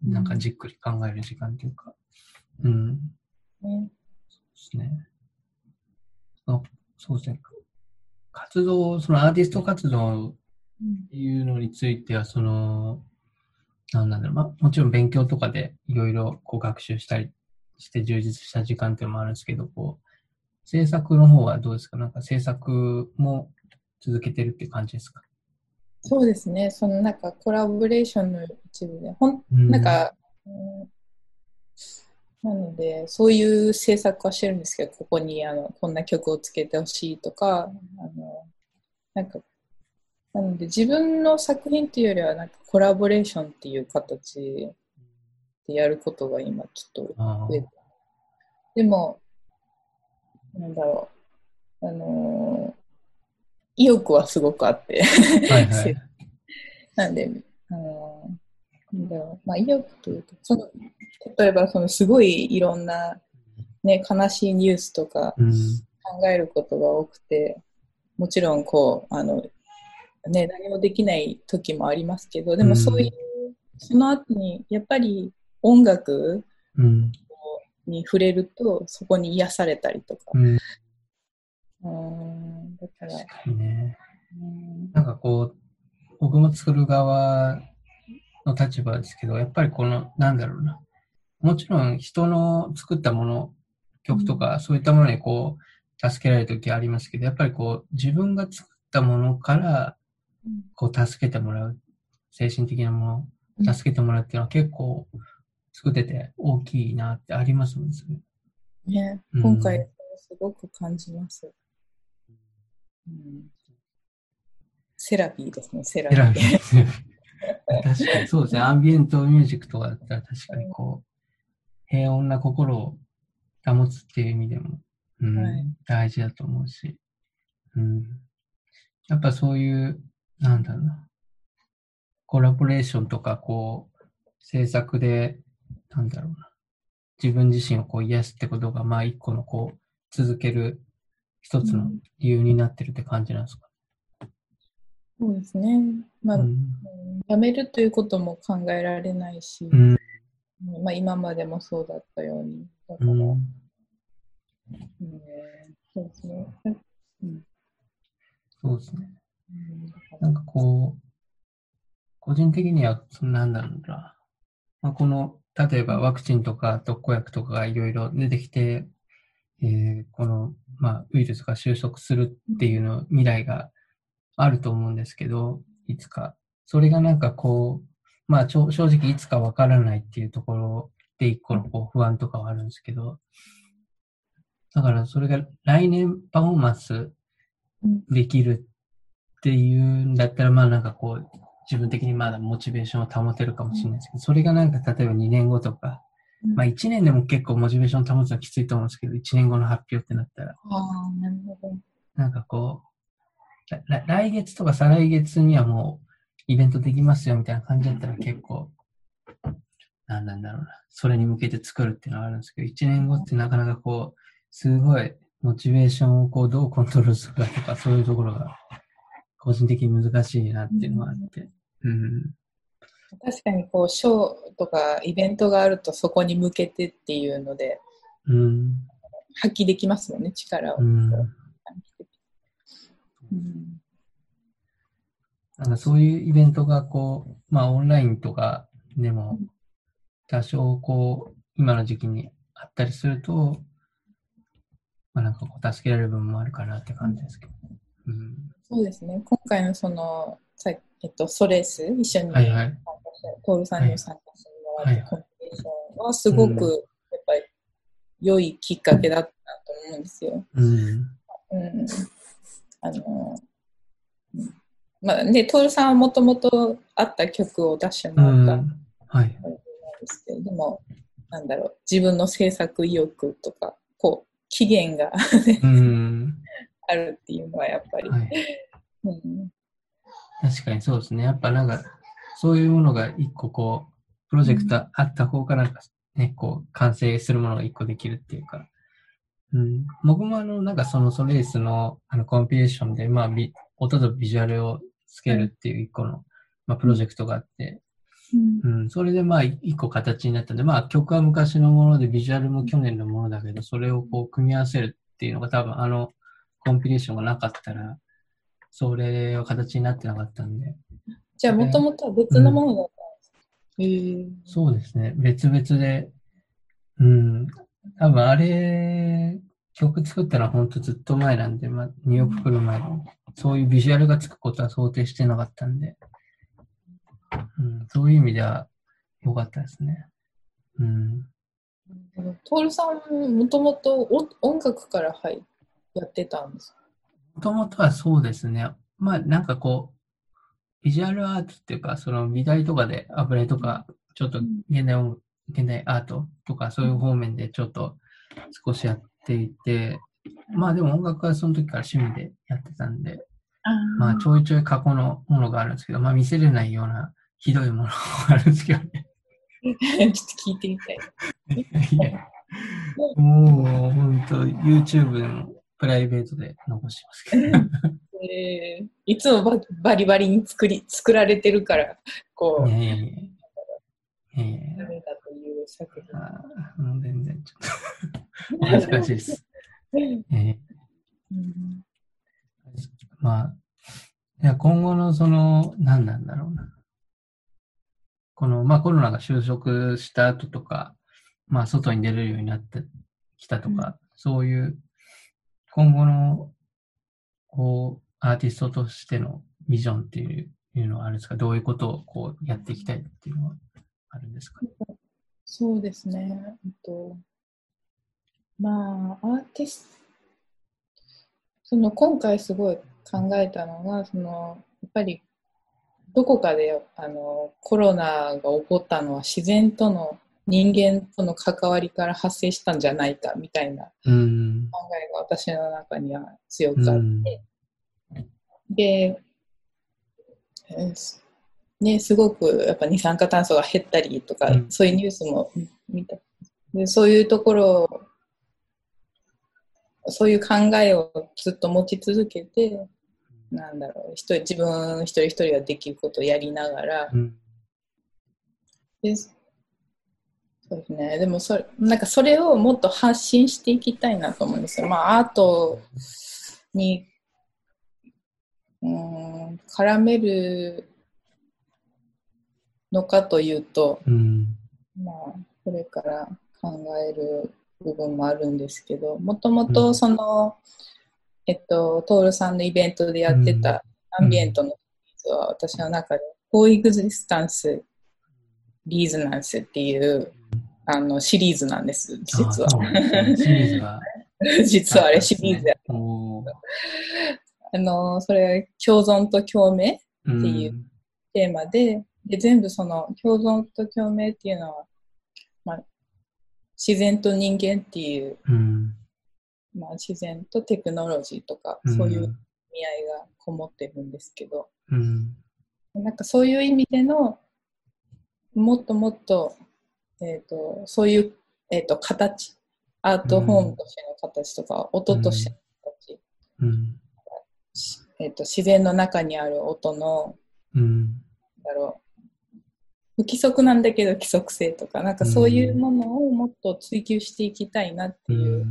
なんかじっくり考える時間というか、うん、ね。ですね。あそうですね。活動、そのアーティスト活動っていうのについては、その、なんなんだろう、まあ、もちろん勉強とかでいろいろこう学習したりして充実した時間っていうのもあるんですけど、こう、制作の方はどうですか？なんか制作も続けてるって感じですか？そうですね、そのなんかコラボレーションの一部で、ほんうん。なんか、うんなので、そういう制作はしてるんですけど、ここにあのこんな曲をつけてほしいとか、あのなんか、なので自分の作品っていうよりは、なんかコラボレーションっていう形でやることが今ちょっとあ増えてでも、なんだろう、あの意欲はすごくあって、あ、はいはい。なんで、あのなんだろう、まあ、意欲というか、その例えばそのすごいいろんな、ね、悲しいニュースとかうん。考えることが多くて、もちろんこう、あの、ね、何もできない時もありますけど、でもそういう、その後にやっぱり音楽うん。に触れると、そこに癒されたりとか。うん。うん、だから、確かにね。うんなんかこう、僕も作る側の立場ですけど、やっぱりこの、なんだろうな。もちろん人の作ったもの、曲とか、そういったものにこう、助けられる時ありますけど、やっぱりこう、自分が作ったものから、こう、助けてもらう。精神的なもの、助けてもらうっていうのは結構、作ってて大きいなってありますもんね。ね、うん今回すごく感じます。うん、セラピーですね、セラピ選ー。び確かにそうですね。アンビエントミュージックとかだったら確かにこう、平穏な心を保つっていう意味でも、うんはい大事だと思うし、うん、やっぱそういう、なんだろうな、コラボレーションとか、こう、制作で、なんだろうな、自分自身をこう癒すってことが、まあ一個のこう、続ける一つの理由になってるって感じなんですか？そうですね。まあ、ううんんやめるということも考えられないし、うんまあ、今までもそうだったように。だから、うんうんそうですね。うんそうですね。うん。だからなんかこう、個人的には、そのなんだろうな、まあ、この、例えばワクチンとか特効薬とかがいろいろ出てきて、えーこの、まあ、ウイルスが収束するっていうの、未来があると思うんですけど、いつか。それがなんかこう、まあ、ちょ正直いつかわからないっていうところで一個のこう不安とかはあるんですけど、だからそれが来年パフォーマンスできるっていうんだったら、まあなんかこう、自分的にまだモチベーションを保てるかもしれないですけど、それがなんか例えば2年後とか、うん。まあ1年でも結構モチベーション保つのはきついと思うんですけど、1年後の発表ってなったら、ああ、なるほど。なんかこう、ら来月とか再来月にはもうイベントできますよみたいな感じだったら結構、なんなんだろうな、それに向けて作るっていうのはあるんですけど、1年後ってなかなかこう、すごいモチベーションをこうどうコントロールするかとか、そういうところが個人的に難しいなっていうのはあって、うん、確かにこう、ショーとかイベントがあるとそこに向けてっていうので、うん、発揮できますもんね、力を。うん。うんなんかそういうイベントがこう、まあオンラインとかでも多少こう、今の時期にあったりすると、まあなんかこう助けられる部分もあるかなって感じですけど。うん。そうですね、今回のその、さえっと、ソレース、一緒にはいはい。トールさんにも参加してもらっはいたコンピレーションはすごく、やっぱり良いきっかけだったと思うんですよ。うん。うん。あの、うんまあね、トールさんはもともとあった曲を出してうもらった。はい。ですけど、でも、なんだろう、自分の制作意欲とか、こう、期限がうん。あるっていうのはやっぱり、はい。うん、確かにそうですね。やっぱなんか、そういうものが一個こう、プロジェクトあった方がなんかね、こう、完成するものが一個できるっていうか。うん。僕もあの、なんかそのソレースのあのコンピレーションで、まあビ、音とビジュアルをつけるっていう一個の、まあ、プロジェクトがあって、うんうん、それでまあ一個形になったんで、まあ曲は昔のものでビジュアルも去年のものだけど、それをこう組み合わせるっていうのが多分あのコンピレーションがなかったら、それは形になってなかったんで、じゃあ、もともとは別のものだったんですか、へえそうですね、別々で、うん、多分あれ、曲作ったのは本当ずっと前なんで、まあ、ニューヨーク来る前に、そういうビジュアルがつくことは想定してなかったんで、うん、そういう意味では良かったですね。うん。徹さん、もともとお音楽から入やってたんですかもともとはそうですね。まあなんかこう、ビジュアルアートっていうか、その美大とかで油絵とか、ちょっと現代音現代アートとかそういう方面でちょっと少しやっていて、まあでも音楽はその時から趣味でやってたんで、まあちょいちょい過去のものがあるんですけど、まあ見せれないようなひどいものがあるんですけどね。ちょっと聞いてみたい。いやもう本当 YouTube のプライベートで残しますけど。えーいつもババリバリに作り作られてるから、こう、いやいやいやいやいやダメだという作品。あーもう全然ちょっとお恥ずかしいです。えーうんまあ、いや今後のその、何なんだろうな。この、まあコロナが収束した後とか、まあ外に出れるようになってきたとか、そういう、今後の、こう、アーティストとしてのビジョンっていういうのはあるんですか？どういうことをこうやっていきたいっていうのはあるんですか？そうですね。えっと、まあ、アーティスト、その今回すごい考えたのが、そのやっぱりどこかであのコロナが起こったのは自然との人間との関わりから発生したんじゃないかみたいなうん。考えが私の中には強くあって、うん。で、ね、すごくやっぱ二酸化炭素が減ったりとか、うん。そういうニュースも見た。でそういうところをそういう考えをずっと持ち続けてなんだろう一人自分一人一人ができることをやりながら。うん。でそうですねでもそれなんかそれをもっと発信していきたいなと思うんですよ。まあアートにうーん絡めるのかというと、うん。まあ、これから考える部分もあるんですけど、もともとその、えっと、トールさんのイベントでやってたアンビエントのシリーズは、私の中で、コーエグジスタンス・リーズナンスっていうあのシリーズなんです、実は。実はあれシリーズや。おーあの、それ、共存と共鳴うんっていうテーマで、で、全部その共存と共鳴っていうのは、まあ、自然と人間っていう、うん。まあ、自然とテクノロジーとか、うんそういう意味合いがこもってるんですけど、うん。なんかそういう意味での、もっともっと、えっ、と、そういう、えっ、と、形、アートフォームとしての形とか、音としての形、うん。しえっ、と、自然の中にある音の、うん。なんだろう、不規則なんだけど規則性とか、なんかそういうものをもっと追求していきたいなっていう、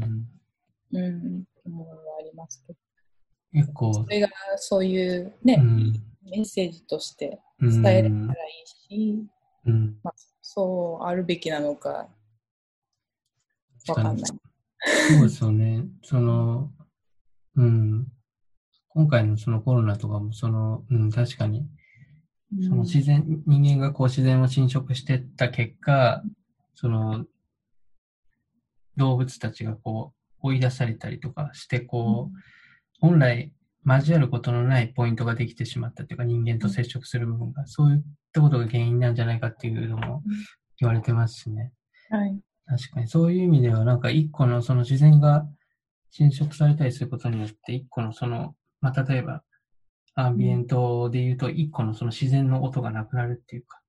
うん、思いはありますけど、結構。そ、れがそういうね、うん。メッセージとしてうん。伝えれたらいいし、うん。まあ、そうあるべきなのかわかんない。そうですよね。その、うん。今回のそのコロナとかも、その、うん、確かに、その自然、人間がこう自然を侵食していった結果、その、動物たちがこう追い出されたりとかして、こう、本来交わることのないポイントができてしまったというか、人間と接触する部分が、そういったことが原因なんじゃないかっていうのも言われてますしね。はい。確かにそういう意味では、なんか一個のその自然が侵食されたりすることによって、一個のその、まあ、例えば、アンビエントで言うと、一個のその自然の音がなくなるっていうか、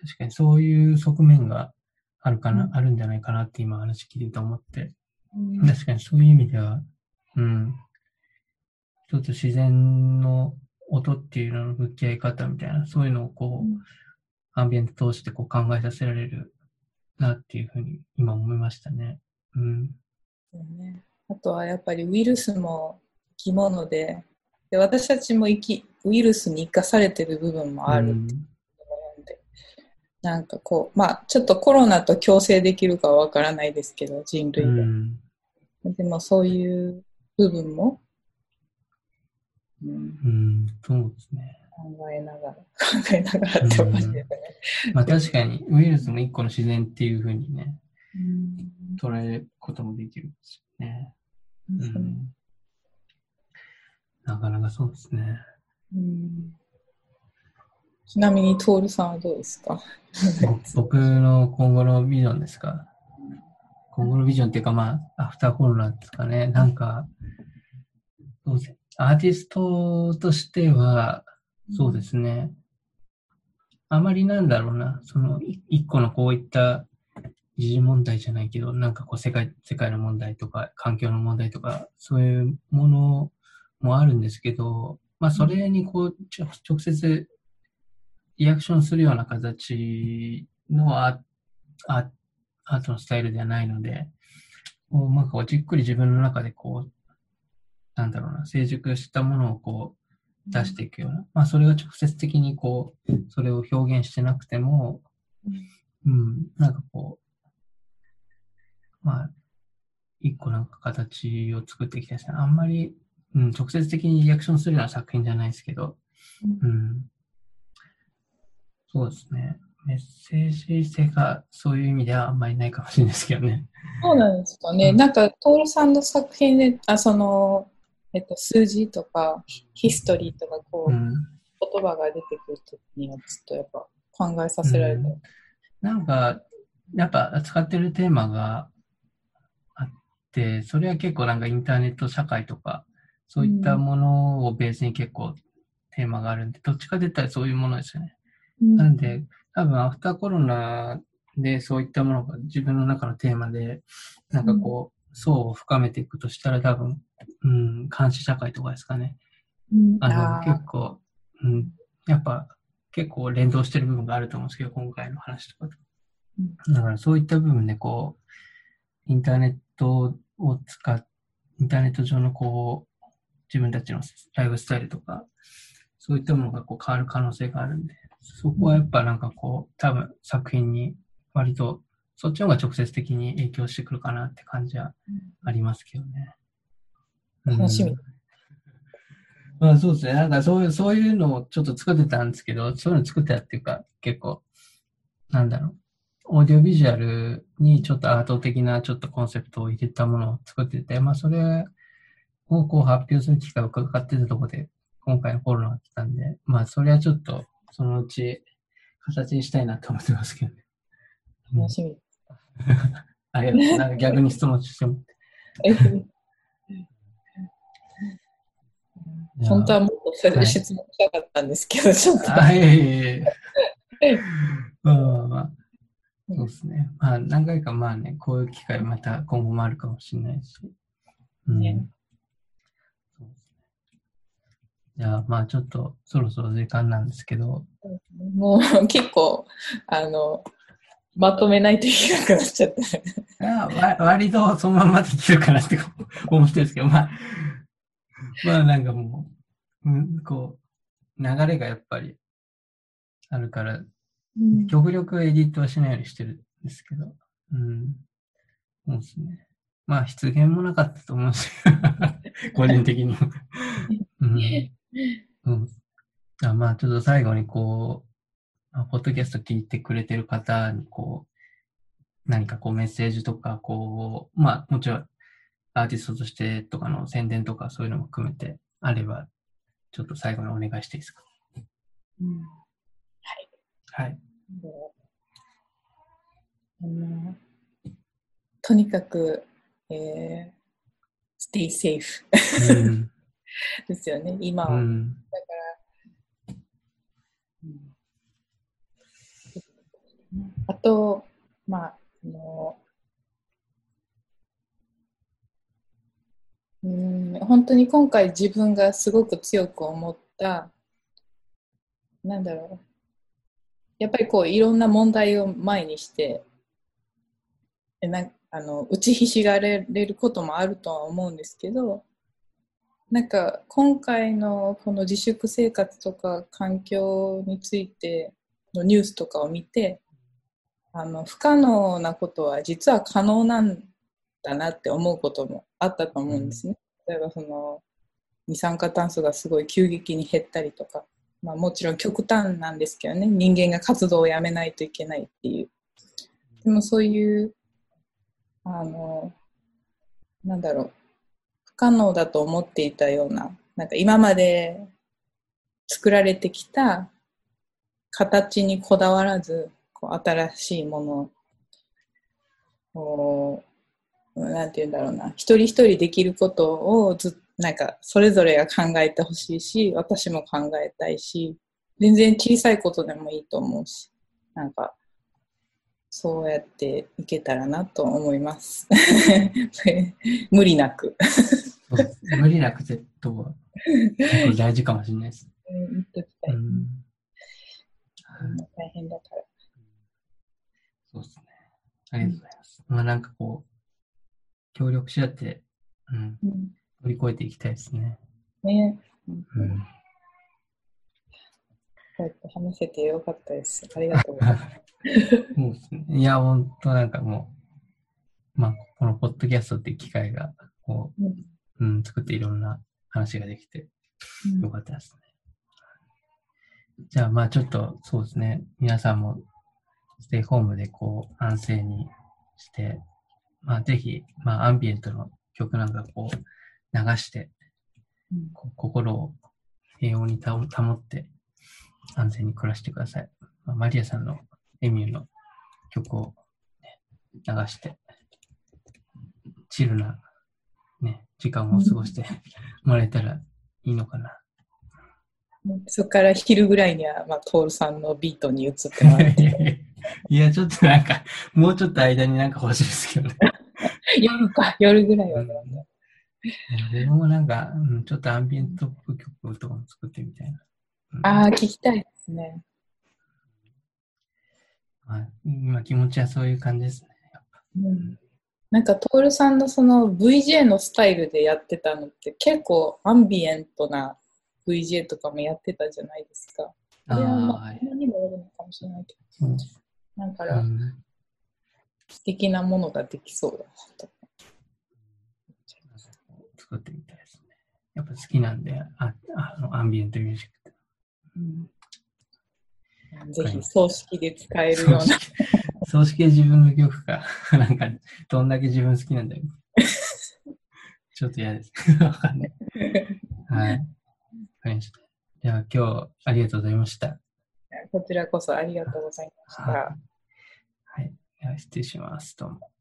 確かにそういう側面があるかな、うん。あるんじゃないかなって今話聞いてて思って、うん。確かにそういう意味では、うん、ちょっと自然の音っていうのの向き合い方みたいな、そういうのをこう、うんアンビエント通してこう考えさせられるなっていうふうに今思いましたね。うん。ねあとはやっぱりウイルスも生き物でで私たちも生きウイルスに生かされてる部分もあるうんと思うんで、なんかこうまあちょっとコロナと共生できるかはわからないですけど人類うで、ん。でもそういう部分も、うん、うん。そうですね。考えながら考えながらっておかしいですね、まあ確かにウイルスも一個の自然っていうふうにね、うん捉えることもできるんですよね。うん。なかなかそうですね。うんちなみに徹さんはどうですか？僕の今後のビジョンですか？今後のビジョンっていうか、まあ、アフターコロナですかね。なんか、そうですアーティストとしては、そうですね。あまりなんだろうな、その、い一個のこういった時事問題じゃないけど、なんかこう世界、世界の問題とか、環境の問題とか、そういうものもあるんですけど、まあそれにこう、直接リアクションするような形のアアアートのスタイルではないので、こうなんかこうじっくり自分の中でこう、なんだろうな、成熟したものをこう出していくような、まあそれが直接的にこう、それを表現してなくても、うん、なんかこう、まあ、一個なんか形を作っていきたいですね。あんまり、うん、直接的にリアクションするような作品じゃないですけど、うん。そうですね。メッセージ性がそういう意味ではあんまりないかもしれないですけどね。そうなんですかね。うんなんか、徹さんの作品で、あ、その、えっと、数字とか、ヒストリーとか、こう、うん。言葉が出てくるときには、ずっとやっぱ考えさせられて、うんなんか、やっぱ扱ってるテーマがあって、それは結構なんかインターネット社会とか、そういったものをベースに結構テーマがあるんで、どっちかといったらそういうものですよね。うんなんで、多分アフターコロナでそういったものが自分の中のテーマで、なんかこう、層を深めていくとしたら多分、うん、監視社会とかですかね。うんあの、結構、うん、やっぱ結構連動してる部分があると思うんですけど、今回の話とかと。だからそういった部分でこう、インターネットを使っ、インターネット上のこう、自分たちのライフスタイルとか、そういったものがこう変わる可能性があるんで、そこはやっぱなんかこう、多分作品に割と、そっちの方が直接的に影響してくるかなって感じはありますけどね。楽しみうんまあそうですね。なんかそういう、そういうのをちょっと作ってたんですけど、そういうの作ってたっていうか、結構、なんだろう。オーディオビジュアルにちょっとアート的なちょっとコンセプトを入れたものを作ってて、まあそれをこう発表する機会を伺ってたところで、今回のコロナが来たんで、まあそれはちょっとそのうち形にしたいなと思ってますけどね。うん楽しみ。ありがとう。なんか逆に質問しても。本当はもっと質問したかったんですけど、ちょっと。あ、い。まあまあまあ。そうですね。まあ何回かまあね、こういう機会また今後もあるかもしれないし。うん。ねそうですね。じゃあまあちょっとそろそろ時間なんですけど、もう結構、あの、まとめないといけなくなっちゃって。あわ割とそのままできるかなって 思ってるんですけど、まあ、まあなんかもう、うん、こう、流れがやっぱりあるから、うん極力エディットはしないようにしてるんですけど、うん。そうですね。まあ、出現もなかったと思うんですよ。個人的にも。うん。うん。あまあ、ちょっと最後にこう、まあポッドキャスト聞いてくれてる方にこう、何かこうメッセージとか、こう、まあ、もちろんアーティストとしてとかの宣伝とかそういうのも含めてあれば、ちょっと最後にお願いしていいですか？うんはい。あのとにかく、えー、stay safe うん。ですよね、今は。うん。だから、うんあと、まあ、あの、うん本当に今回自分がすごく強く思ったなんだろう。やっぱりこういろんな問題を前にしてなあの打ちひしがれれることもあるとは思うんですけどなんか今回のこの自粛生活とか環境についてのニュースとかを見てあの不可能なことは実は可能なんだなって思うこともあったと思うんですね。例えばその二酸化炭素がすごい急激に減ったりとか、まあ、もちろん極端なんですけどね。人間が活動をやめないといけないっていう。でもそういうあのなんだろう。不可能だと思っていたようななんか今まで作られてきた形にこだわらずこう新しいものをなんて言うんだろうな。一人一人できることをずなんかそれぞれが考えてほしいし私も考えたいし全然小さいことでもいいと思うしなんかそうやっていけたらなと思います。無理なく。無理なく絶対大事かもしれないです。うん大変だからそうですね。ありがとうございます。まあなんかこう、協力し合って、うん、うん乗り越えていきたいですね。ねうん。こうやって話せてよかったですありがとうございます そうですね。いや、本当なんかもう、まあ、このポッドキャストっていう機会が、こうんう、うん、作っていろんな話ができてよかったですね。じゃあ、まあちょっと、そうですね。皆さんも、ステイホームでこう、安静にして、まあぜひ、まあアンビエントの曲なんかこう、流して、心を平穏に保保って安全に暮らしてください。まあマリアさんのエミューの曲を、ね、流して、チルな、ね、時間を過ごして もらえたらいいのかな。そこから昼ぐらいには、まあ、トールさんのビートに移ってもらって、いや、ちょっとなんか、もうちょっと間になんか欲しいですけどね。夜か、夜ぐらいは、うん自分もなんか、うん、ちょっとアンビエントっぽい曲とかも作ってみたいな。うんああ、聞きたいですね。まあ、今気持ちはそういう感じですね。うん、なんか、トールさんのその VJ のスタイルでやってたのって結構アンビエントな VJ とかもやってたじゃないですか。ああい。にもよるのかもしれないけうんど、だかうらん素敵なものができそうだなと。作ってみたいですね。やっぱ好きなんで、ああのアンビエントミュージックって。うんぜひ葬式で使えるような。葬式で自分の曲か、なんか、どんだけ自分好きなんだよ。ちょっと嫌です。わかんない。はい。わかりました。では今日ありがとうございました。こちらこそありがとうございました。はい。はい。失礼します。どうも。